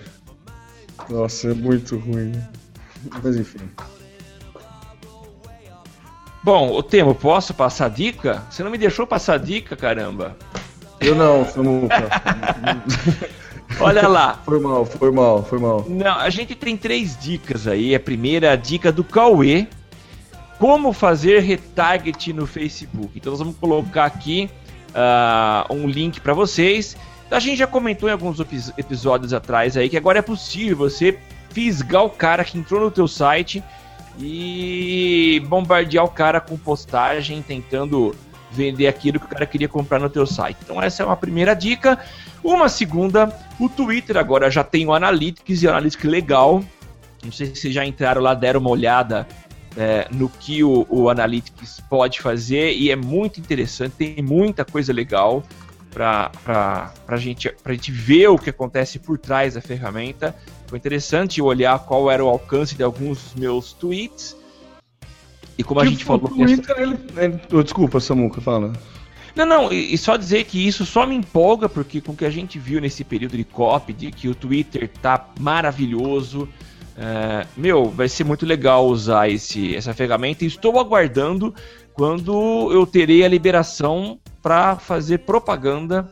Nossa, é muito ruim. né? Mas enfim. Bom, o Temo, posso passar dica? Você não me deixou passar dica, caramba. Eu não, eu nunca. Olha lá. Foi mal, foi mal, foi mal. Não, a gente tem três dicas aí. A primeira, a dica do Cauê. Como fazer retarget no Facebook. Então nós vamos colocar aqui ah, um link para vocês. A gente já comentou em alguns epi- episódios atrás aí que agora é possível você fisgar o cara que entrou no teu site e bombardear o cara com postagem tentando vender aquilo que o cara queria comprar no teu site. Então essa é uma primeira dica. Uma segunda, o Twitter agora já tem o Analytics e o Analytics legal. Não sei se vocês já entraram lá, deram uma olhada é, no que o, o Analytics pode fazer e é muito interessante, tem muita coisa legal para a gente, gente ver o que acontece por trás da ferramenta. Foi interessante olhar qual era o alcance de alguns dos meus tweets. E como a gente falou. Twitter, ele, ele, oh, desculpa, Samuca, fala. Não, não, e, e, só dizer que isso só me empolga, porque com o que a gente viu nesse período de copy, de que o Twitter tá maravilhoso. É, meu, vai ser muito legal usar esse, essa ferramenta e estou aguardando quando eu terei a liberação para fazer propaganda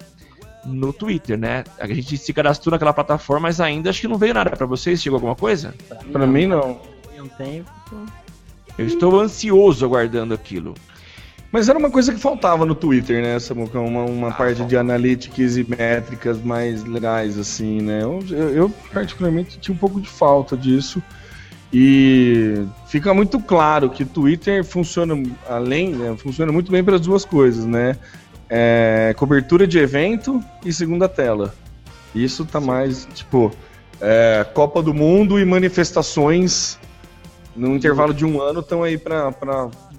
no Twitter, né? A gente se cadastrou naquela plataforma, mas ainda acho que não veio nada para vocês. Chegou alguma coisa? Para mim não. Não tem. Eu estou ansioso aguardando aquilo. Mas era uma coisa que faltava no Twitter, né, Samuca? Uma, uma ah, parte de analytics e métricas mais legais, assim, né? Eu, eu, particularmente, tinha um pouco de falta disso. E fica muito claro que o Twitter funciona, além, né, funciona muito bem para as duas coisas, né? É, cobertura de evento e segunda tela. Isso tá mais, tipo, é, Copa do Mundo e manifestações no intervalo de um ano estão aí para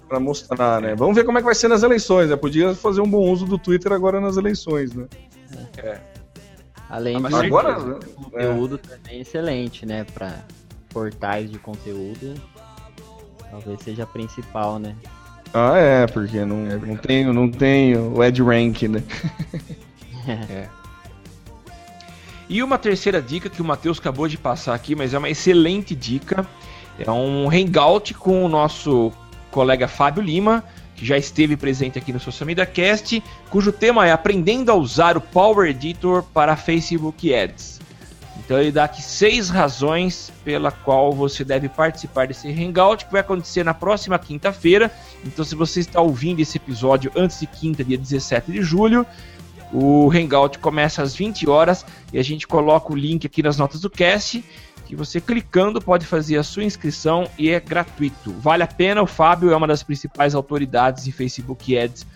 para mostrar, né? Vamos ver como é que vai ser nas eleições, né? Podia fazer um bom uso do Twitter agora nas eleições, né? É. Além ah, agora, né? conteúdo é. também excelente, né? Para portais de conteúdo, talvez seja a principal, né? Ah, é, porque não, não tenho, não tenho o Ed Rank, né? é. E uma terceira dica que o Matheus acabou de passar aqui, mas é uma excelente dica. É um hangout com o nosso colega Fábio Lima, que já esteve presente aqui no Social Media Cast, cujo tema é Aprendendo a usar o Power Editor para Facebook Ads. Então ele dá aqui seis razões pela qual você deve participar desse Hangout, que vai acontecer na próxima quinta-feira. Então se você está ouvindo esse episódio antes de quinta, dia 17 de julho, o Hangout começa às 20 horas e a gente coloca o link aqui nas notas do cast que você clicando pode fazer a sua inscrição e é gratuito. Vale a pena, o Fábio é uma das principais autoridades em Facebook Ads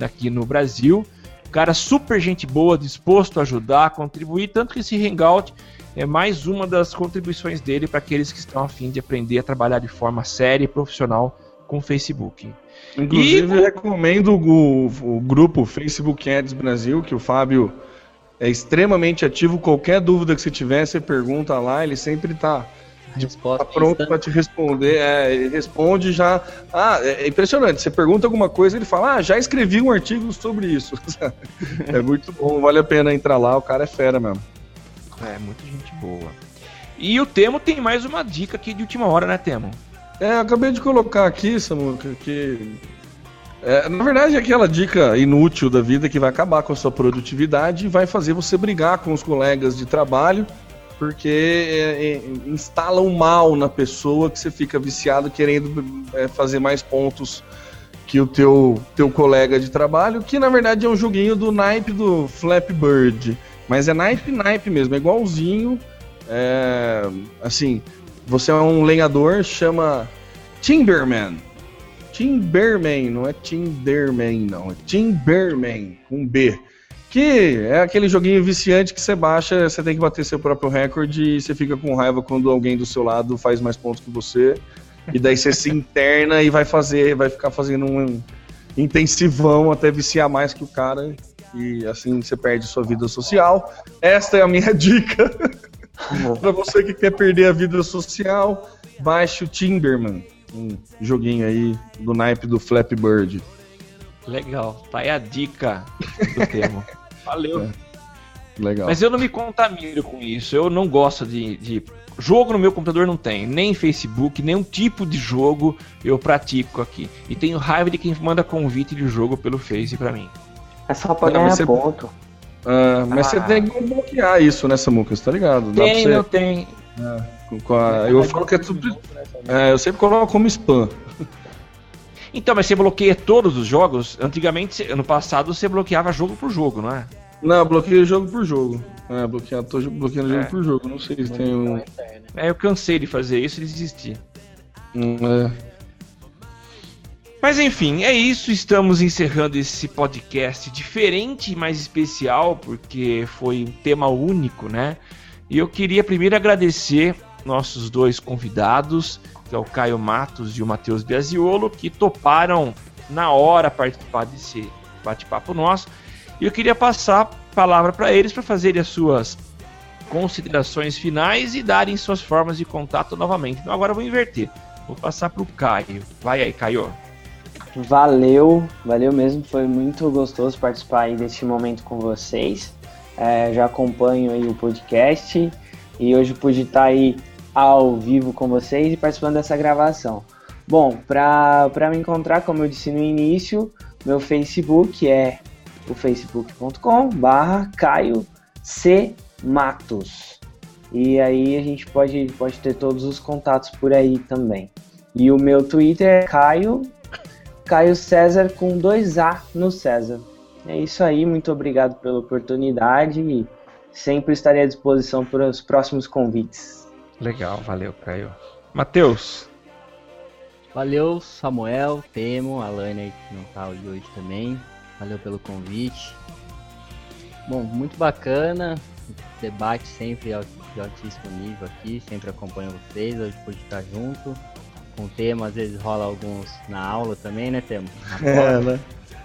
aqui no Brasil. Cara super gente boa, disposto a ajudar, a contribuir, tanto que esse Hangout é mais uma das contribuições dele para aqueles que estão a fim de aprender a trabalhar de forma séria e profissional com Facebook. Inclusive, e... recomendo o, o grupo Facebook Ads Brasil, que o Fábio é extremamente ativo. Qualquer dúvida que você tiver, você pergunta lá, ele sempre está tá pronto para te responder. É, ele responde já. Ah, é, é impressionante. Você pergunta alguma coisa, ele fala: Ah, já escrevi um artigo sobre isso. é muito bom, vale a pena entrar lá. O cara é fera mesmo. É, muita gente boa. E o Temo tem mais uma dica aqui de última hora, né, Temo? É, acabei de colocar aqui, Samuca, que é, na verdade, é aquela dica inútil da vida que vai acabar com a sua produtividade e vai fazer você brigar com os colegas de trabalho, porque é, é, instala um mal na pessoa que você fica viciado querendo é, fazer mais pontos que o teu, teu colega de trabalho, que na verdade é um joguinho do naipe do Flappy Bird. Mas é naipe, naipe mesmo, é igualzinho. É, assim, você é um lenhador, chama Timberman. Timberman, não é Tinderman, não. É Timberman, com B. Que é aquele joguinho viciante que você baixa, você tem que bater seu próprio recorde e você fica com raiva quando alguém do seu lado faz mais pontos que você. E daí você se interna e vai fazer, vai ficar fazendo um intensivão até viciar mais que o cara. E assim você perde sua vida social. Esta é a minha dica. para você que quer perder a vida social, baixe o Timberman um joguinho aí do naipe do Flappy Bird. Legal, tá aí a dica do tema. Valeu. É. Legal. Mas eu não me contamino com isso. Eu não gosto de, de, Jogo no meu computador não tem. Nem Facebook, nenhum tipo de jogo eu pratico aqui. E tenho raiva de quem manda convite de jogo pelo Face pra mim. É só pra ganhar você... ponto. Ah, mas ah. você tem que bloquear isso, né, Samuca? Você tá ligado? Dá tem, você... eu tenho. É. Com a, eu falo que é tudo. É, eu sempre coloco como spam. Então, mas você bloqueia todos os jogos? Antigamente, ano passado, você bloqueava jogo por jogo, não é? Não, bloqueio jogo por jogo. É, bloqueio, tô bloqueando é. jogo por jogo. Não sei se tem um. É, eu cansei de fazer isso e desisti. Hum, é. Mas enfim, é isso. Estamos encerrando esse podcast diferente e mais especial, porque foi um tema único, né? E eu queria primeiro agradecer nossos dois convidados, que é o Caio Matos e o Matheus Biasiolo, que toparam na hora participar desse bate-papo nosso. E eu queria passar a palavra para eles para fazerem as suas considerações finais e darem suas formas de contato novamente. Então agora eu vou inverter. Vou passar para o Caio. Vai aí, Caio. Valeu, valeu mesmo. Foi muito gostoso participar aí desse momento com vocês. É, já acompanho aí o podcast e hoje pude estar aí ao vivo com vocês e participando dessa gravação. Bom, para me encontrar, como eu disse no início, meu Facebook é o facebook.com barra Caio C. Matos. E aí a gente pode, pode ter todos os contatos por aí também. E o meu Twitter é Caio, Caio César com dois A no César. É isso aí, muito obrigado pela oportunidade e sempre estarei à disposição para os próximos convites. Legal, valeu, Caio. Matheus. Valeu, Samuel, Temo, a Lânia que não tá hoje também. Valeu pelo convite. Bom, muito bacana. Debate sempre de altíssimo nível aqui. Sempre acompanho vocês. Hoje pude estar junto. Com o Temo, às vezes rola alguns na aula também, né, Temo? É, né?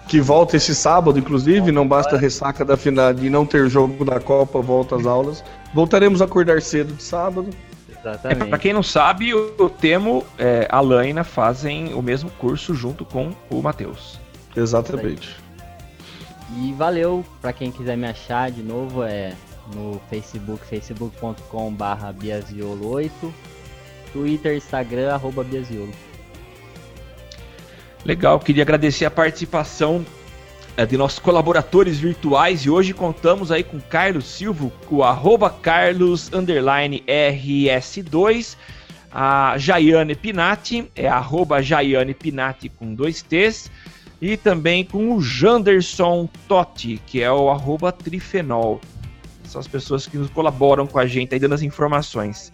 Que volta esse sábado, inclusive, não basta a ressaca da final de não ter jogo da Copa, volta às aulas. Voltaremos a acordar cedo de sábado. É, Exatamente. pra quem não sabe, o Temo, é, a Laina fazem o mesmo curso junto com o Matheus. Exatamente. E valeu para quem quiser me achar de novo é no Facebook, facebook.com barra biasiolo8 Twitter, Instagram, arroba biasiolo Legal, queria agradecer a participação é, de nossos colaboradores virtuais e hoje contamos aí com Carlos Silva, com arroba Carlos underline RS2, a Jaiane Pinati, é arroba Jaiane Pinati com dois T's, e também com o Janderson Totti, que é o arroba Trifenol. São as pessoas que nos colaboram com a gente aí dando as informações.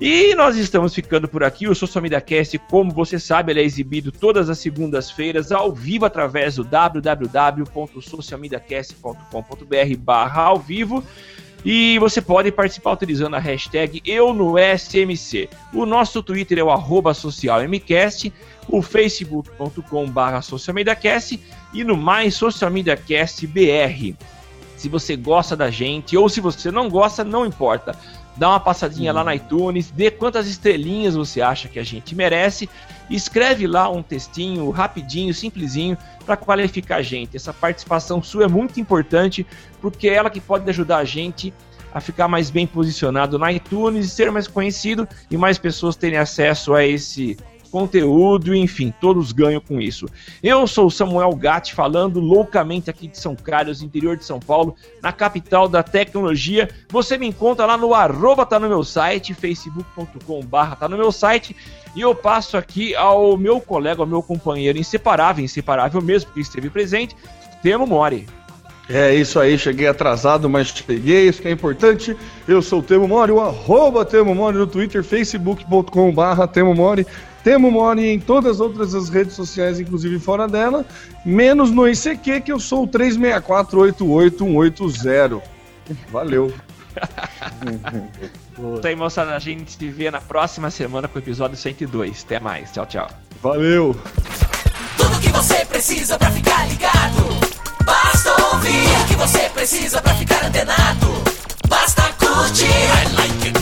E nós estamos ficando por aqui. O Social Media Cast, como você sabe, ele é exibido todas as segundas-feiras ao vivo através do www.socialmediacast.com.br barra ao vivo. E você pode participar utilizando a hashtag Eu no SMC. O nosso Twitter é o arroba socialmcast, o facebook.com barra socialmediacast e no mais Social Media Cast BR. Se você gosta da gente ou se você não gosta, não importa. Dá uma passadinha lá na iTunes, dê quantas estrelinhas você acha que a gente merece. Escreve lá um textinho rapidinho, simplesinho, para qualificar a gente. Essa participação sua é muito importante, porque é ela que pode ajudar a gente a ficar mais bem posicionado na iTunes, ser mais conhecido e mais pessoas terem acesso a esse conteúdo, enfim, todos ganham com isso. Eu sou o Samuel Gatti, falando loucamente aqui de São Carlos, interior de São Paulo, na capital da tecnologia. Você me encontra lá no arroba, tá no meu site, facebook.com barra, tá no meu site, e eu passo aqui ao meu colega, ao meu companheiro inseparável, inseparável mesmo, porque esteve presente, Temo Mori. É isso aí, cheguei atrasado, mas cheguei, isso que é importante. Eu sou o Temo Mori, o arroba Temo Mori no Twitter, facebook.com barra Temo Mori. Temo Mori em todas as outras as redes sociais, inclusive fora dela, menos no ICQ, que eu sou o 3648880. Valeu. Isso aí, moçada, a gente se vê na próxima semana com o episódio 102. Até mais, tchau, tchau. Valeu. Tudo que você precisa pra ficar ligado. Basta ouvir o que você precisa pra ficar antenado. Basta curtir. I like it.